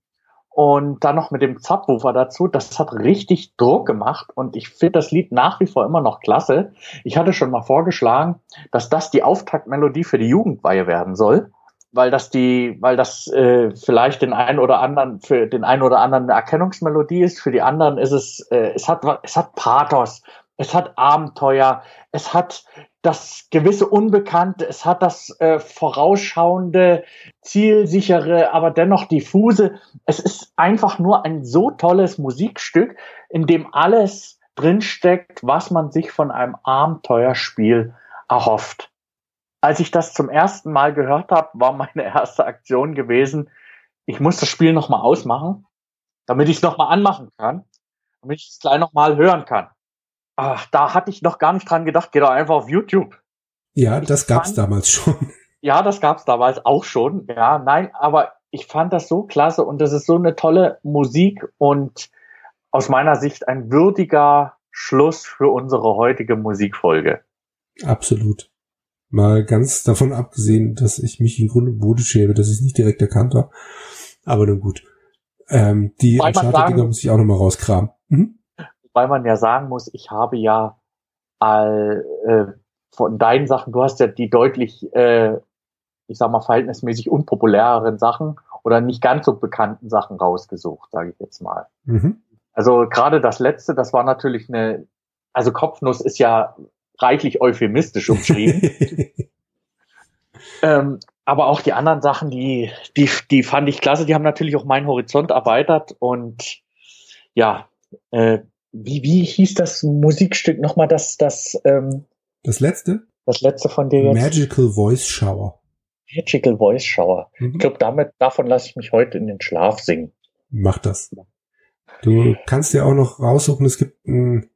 und dann noch mit dem Subwoofer dazu, das hat richtig Druck gemacht und ich finde das Lied nach wie vor immer noch klasse. Ich hatte schon mal vorgeschlagen, dass das die Auftaktmelodie für die Jugendweihe werden soll, weil das die, weil das äh, vielleicht den einen oder anderen für den einen oder anderen eine Erkennungsmelodie ist, für die anderen ist es, äh, es hat es hat Pathos, es hat Abenteuer, es hat das gewisse Unbekannte, es hat das äh, vorausschauende, zielsichere, aber dennoch diffuse. Es ist einfach nur ein so tolles Musikstück, in dem alles drinsteckt, was man sich von einem Abenteuerspiel erhofft. Als ich das zum ersten Mal gehört habe, war meine erste Aktion gewesen, ich muss das Spiel nochmal ausmachen, damit ich es nochmal anmachen kann, damit ich es gleich nochmal hören kann. Ach, da hatte ich noch gar nicht dran gedacht. Geh doch einfach auf YouTube. Ja, das gab's fand, damals schon. Ja, das gab's damals auch schon. Ja, nein, aber ich fand das so klasse und das ist so eine tolle Musik und aus meiner Sicht ein würdiger Schluss für unsere heutige Musikfolge. Absolut. Mal ganz davon abgesehen, dass ich mich im Grunde Boden schäbe, dass ich es nicht direkt erkannt habe. Aber nun gut. Ähm, die Uncharted-Dinger muss ich auch nochmal rauskramen. Mhm weil man ja sagen muss, ich habe ja all, äh, von deinen Sachen, du hast ja die deutlich, äh, ich sag mal, verhältnismäßig unpopuläreren Sachen oder nicht ganz so bekannten Sachen rausgesucht, sage ich jetzt mal. Mhm. Also gerade das letzte, das war natürlich eine, also Kopfnuss ist ja reichlich euphemistisch umschrieben. ähm, aber auch die anderen Sachen, die, die, die fand ich klasse. Die haben natürlich auch meinen Horizont erweitert und ja, äh, wie, wie hieß das Musikstück nochmal, das, das, ähm, das letzte? Das letzte von dir jetzt? Magical Voice Shower. Magical Voice Shower. Mhm. Ich glaube, damit, davon lasse ich mich heute in den Schlaf singen. Mach das. Du kannst dir auch noch raussuchen, es gibt ein,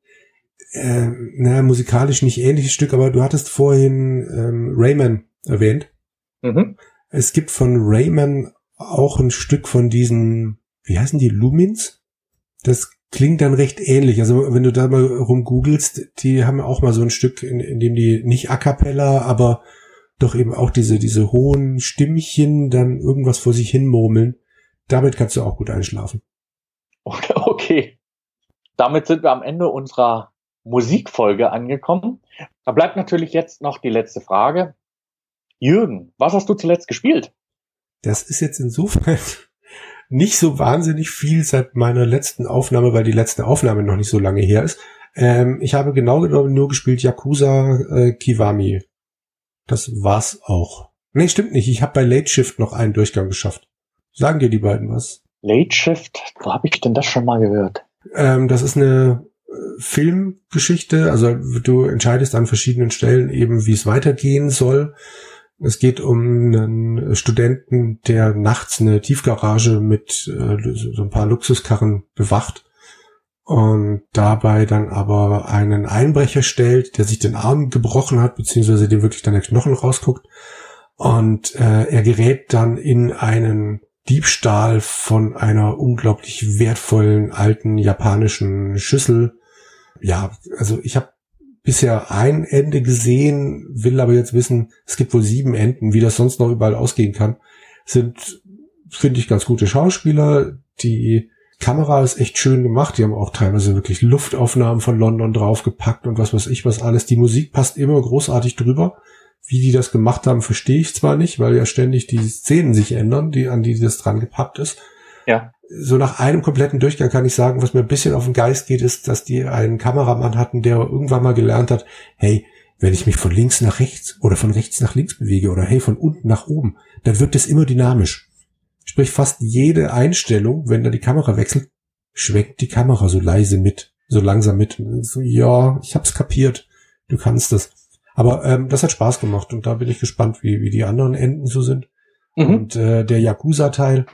äh, naja, musikalisch nicht ähnliches Stück, aber du hattest vorhin ähm, Rayman erwähnt. Mhm. Es gibt von Rayman auch ein Stück von diesen, wie heißen die, Lumins? Das klingt dann recht ähnlich. Also wenn du da mal rumgoogelst, die haben auch mal so ein Stück, in, in dem die nicht a cappella, aber doch eben auch diese, diese hohen Stimmchen dann irgendwas vor sich hin murmeln. Damit kannst du auch gut einschlafen. Okay. Damit sind wir am Ende unserer Musikfolge angekommen. Da bleibt natürlich jetzt noch die letzte Frage. Jürgen, was hast du zuletzt gespielt? Das ist jetzt insofern nicht so wahnsinnig viel seit meiner letzten Aufnahme, weil die letzte Aufnahme noch nicht so lange her ist. Ähm, ich habe genau genommen nur gespielt Yakuza äh, Kiwami. Das war's auch. Nee, stimmt nicht. Ich habe bei Late Shift noch einen Durchgang geschafft. Sagen dir die beiden was? Late Shift? Wo habe ich denn das schon mal gehört? Ähm, das ist eine Filmgeschichte. Also du entscheidest an verschiedenen Stellen eben, wie es weitergehen soll. Es geht um einen Studenten, der nachts eine Tiefgarage mit äh, so ein paar Luxuskarren bewacht und dabei dann aber einen Einbrecher stellt, der sich den Arm gebrochen hat, beziehungsweise dem wirklich dann der Knochen rausguckt. Und äh, er gerät dann in einen Diebstahl von einer unglaublich wertvollen alten japanischen Schüssel. Ja, also ich habe bisher ein Ende gesehen, will aber jetzt wissen, es gibt wohl sieben Enden, wie das sonst noch überall ausgehen kann. Sind, finde ich, ganz gute Schauspieler. Die Kamera ist echt schön gemacht. Die haben auch teilweise wirklich Luftaufnahmen von London draufgepackt und was weiß ich was alles. Die Musik passt immer großartig drüber. Wie die das gemacht haben, verstehe ich zwar nicht, weil ja ständig die Szenen sich ändern, die, an die das dran gepappt ist. Ja so nach einem kompletten Durchgang kann ich sagen, was mir ein bisschen auf den Geist geht, ist, dass die einen Kameramann hatten, der irgendwann mal gelernt hat, hey, wenn ich mich von links nach rechts oder von rechts nach links bewege oder hey, von unten nach oben, dann wirkt es immer dynamisch. Sprich, fast jede Einstellung, wenn da die Kamera wechselt, schwenkt die Kamera so leise mit, so langsam mit. So, ja, ich hab's kapiert, du kannst das. Aber ähm, das hat Spaß gemacht und da bin ich gespannt, wie, wie die anderen Enden so sind. Mhm. Und äh, der Yakuza-Teil,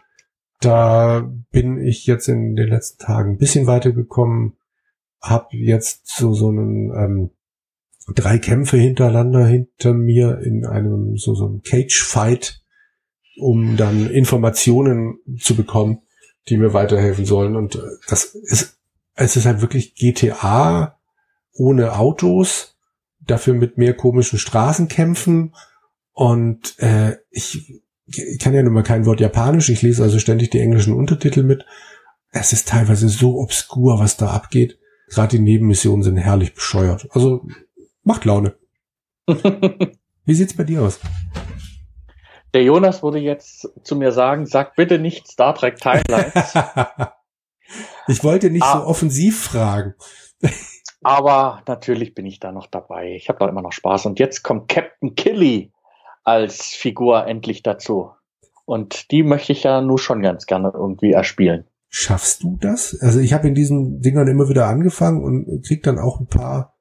da bin ich jetzt in den letzten Tagen ein bisschen weitergekommen, habe jetzt so so einen ähm, drei Kämpfe hintereinander hinter mir in einem so so einem Cage Fight, um dann Informationen zu bekommen, die mir weiterhelfen sollen. Und äh, das ist es ist halt wirklich GTA ohne Autos, dafür mit mehr komischen Straßenkämpfen und äh, ich ich kann ja nun mal kein Wort Japanisch, ich lese also ständig die englischen Untertitel mit. Es ist teilweise so obskur, was da abgeht. Gerade die Nebenmissionen sind herrlich bescheuert. Also macht Laune. Wie sieht's bei dir aus? Der Jonas würde jetzt zu mir sagen, sag bitte nicht Star Trek Timelines. ich wollte nicht ah, so offensiv fragen. aber natürlich bin ich da noch dabei. Ich habe da immer noch Spaß. Und jetzt kommt Captain Killy als Figur endlich dazu. Und die möchte ich ja nur schon ganz gerne irgendwie erspielen. Schaffst du das? Also ich habe in diesen Dingern immer wieder angefangen und krieg dann auch ein paar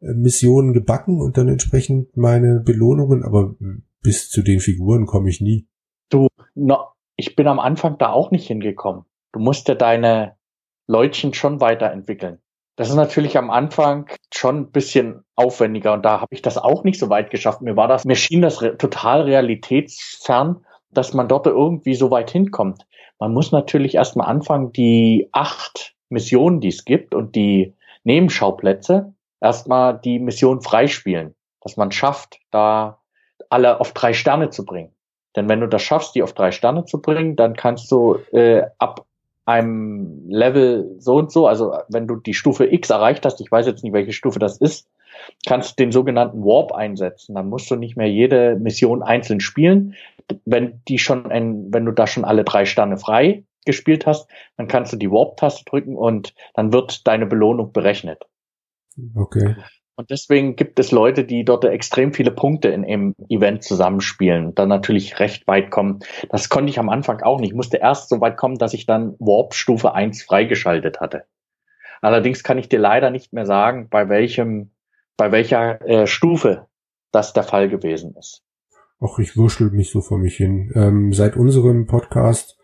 äh, Missionen gebacken und dann entsprechend meine Belohnungen, aber bis zu den Figuren komme ich nie. Du, no, ich bin am Anfang da auch nicht hingekommen. Du musst ja deine Leutchen schon weiterentwickeln. Das ist natürlich am Anfang schon ein bisschen aufwendiger und da habe ich das auch nicht so weit geschafft. Mir war das, mir schien das re total realitätsfern, dass man dort irgendwie so weit hinkommt. Man muss natürlich erstmal anfangen, die acht Missionen, die es gibt und die Nebenschauplätze, erstmal die Mission freispielen, dass man schafft, da alle auf drei Sterne zu bringen. Denn wenn du das schaffst, die auf drei Sterne zu bringen, dann kannst du äh, ab einem Level so und so, also wenn du die Stufe X erreicht hast, ich weiß jetzt nicht, welche Stufe das ist, kannst du den sogenannten Warp einsetzen. Dann musst du nicht mehr jede Mission einzeln spielen. Wenn die schon, ein, wenn du da schon alle drei Sterne frei gespielt hast, dann kannst du die Warp-Taste drücken und dann wird deine Belohnung berechnet. Okay. Und deswegen gibt es Leute, die dort extrem viele Punkte in einem Event zusammenspielen und dann natürlich recht weit kommen. Das konnte ich am Anfang auch nicht. Ich musste erst so weit kommen, dass ich dann Warp Stufe 1 freigeschaltet hatte. Allerdings kann ich dir leider nicht mehr sagen, bei welchem, bei welcher äh, Stufe das der Fall gewesen ist. Ach, ich wurschtel mich so vor mich hin. Ähm, seit unserem Podcast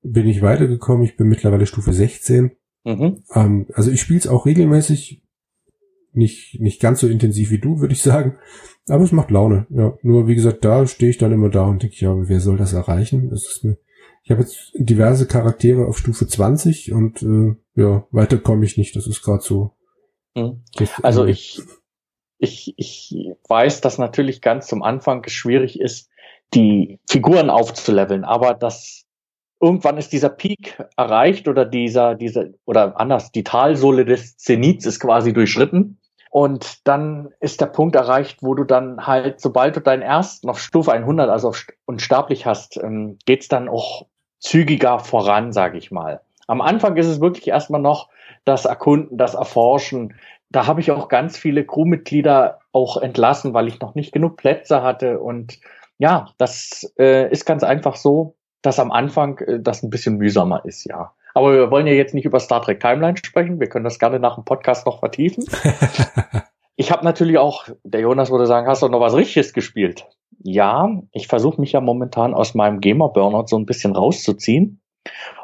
bin ich weitergekommen. Ich bin mittlerweile Stufe 16. Mhm. Ähm, also ich spiele es auch regelmäßig nicht, nicht ganz so intensiv wie du, würde ich sagen. Aber es macht Laune. Ja, nur wie gesagt, da stehe ich dann immer da und denke, ja, wer soll das erreichen? Das ist mir, ich habe jetzt diverse Charaktere auf Stufe 20 und äh, ja, weiter komme ich nicht. Das ist gerade so. Hm. Also ich, ich, ich weiß, dass natürlich ganz zum Anfang schwierig ist, die Figuren aufzuleveln, aber das irgendwann ist dieser Peak erreicht oder dieser, dieser, oder anders, die Talsohle des Zenits ist quasi durchschritten. Und dann ist der Punkt erreicht, wo du dann halt, sobald du deinen ersten auf Stufe 100, also auf unsterblich hast, ähm, geht's dann auch zügiger voran, sage ich mal. Am Anfang ist es wirklich erstmal noch das Erkunden, das Erforschen. Da habe ich auch ganz viele Crewmitglieder auch entlassen, weil ich noch nicht genug Plätze hatte. Und ja, das äh, ist ganz einfach so, dass am Anfang äh, das ein bisschen mühsamer ist, ja. Aber wir wollen ja jetzt nicht über Star Trek Timeline sprechen. Wir können das gerne nach dem Podcast noch vertiefen. ich habe natürlich auch, der Jonas würde sagen, hast du noch was Richtiges gespielt? Ja, ich versuche mich ja momentan aus meinem Gamer-Burnout so ein bisschen rauszuziehen.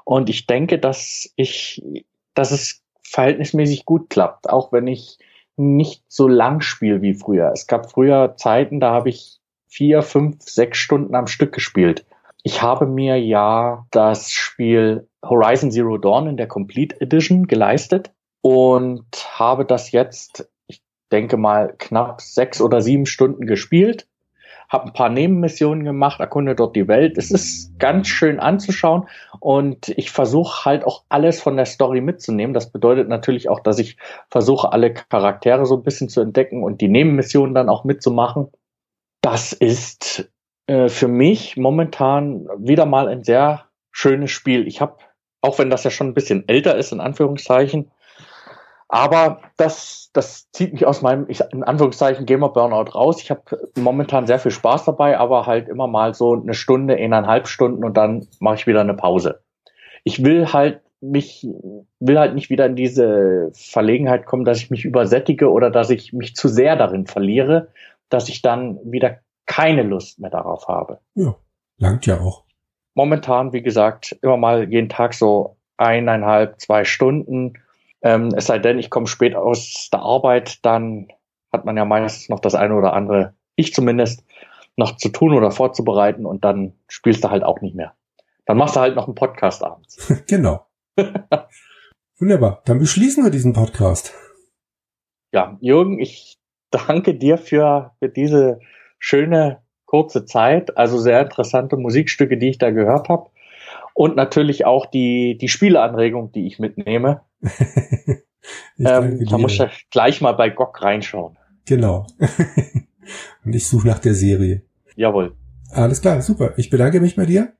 Und ich denke, dass ich, dass es verhältnismäßig gut klappt, auch wenn ich nicht so lang spiele wie früher. Es gab früher Zeiten, da habe ich vier, fünf, sechs Stunden am Stück gespielt. Ich habe mir ja das Spiel Horizon Zero Dawn in der Complete Edition geleistet und habe das jetzt, ich denke mal, knapp sechs oder sieben Stunden gespielt. Habe ein paar Nebenmissionen gemacht, erkunde dort die Welt. Es ist ganz schön anzuschauen und ich versuche halt auch alles von der Story mitzunehmen. Das bedeutet natürlich auch, dass ich versuche, alle Charaktere so ein bisschen zu entdecken und die Nebenmissionen dann auch mitzumachen. Das ist äh, für mich momentan wieder mal ein sehr schönes Spiel. Ich habe, auch wenn das ja schon ein bisschen älter ist, in Anführungszeichen, aber das, das zieht mich aus meinem, ich, in Anführungszeichen, Gamer Burnout raus. Ich habe momentan sehr viel Spaß dabei, aber halt immer mal so eine Stunde, eineinhalb Stunden und dann mache ich wieder eine Pause. Ich will halt mich, will halt nicht wieder in diese Verlegenheit kommen, dass ich mich übersättige oder dass ich mich zu sehr darin verliere, dass ich dann wieder keine Lust mehr darauf habe. Ja, langt ja auch. Momentan, wie gesagt, immer mal jeden Tag so eineinhalb, zwei Stunden. Ähm, es sei denn, ich komme spät aus der Arbeit, dann hat man ja meistens noch das eine oder andere, ich zumindest, noch zu tun oder vorzubereiten und dann spielst du halt auch nicht mehr. Dann machst du halt noch einen Podcast abends. genau. Wunderbar. Dann beschließen wir diesen Podcast. Ja, Jürgen, ich danke dir für, für diese schöne, kurze Zeit. Also sehr interessante Musikstücke, die ich da gehört habe. Und natürlich auch die, die Spieleanregung, die ich mitnehme. ich ähm, da muss ich gleich mal bei GOG reinschauen. Genau. Und ich suche nach der Serie. Jawohl. Alles klar, super. Ich bedanke mich bei dir.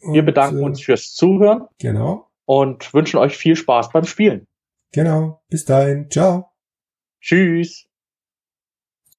Wir bedanken äh, uns fürs Zuhören. Genau. Und wünschen euch viel Spaß beim Spielen. Genau. Bis dahin. Ciao. Tschüss.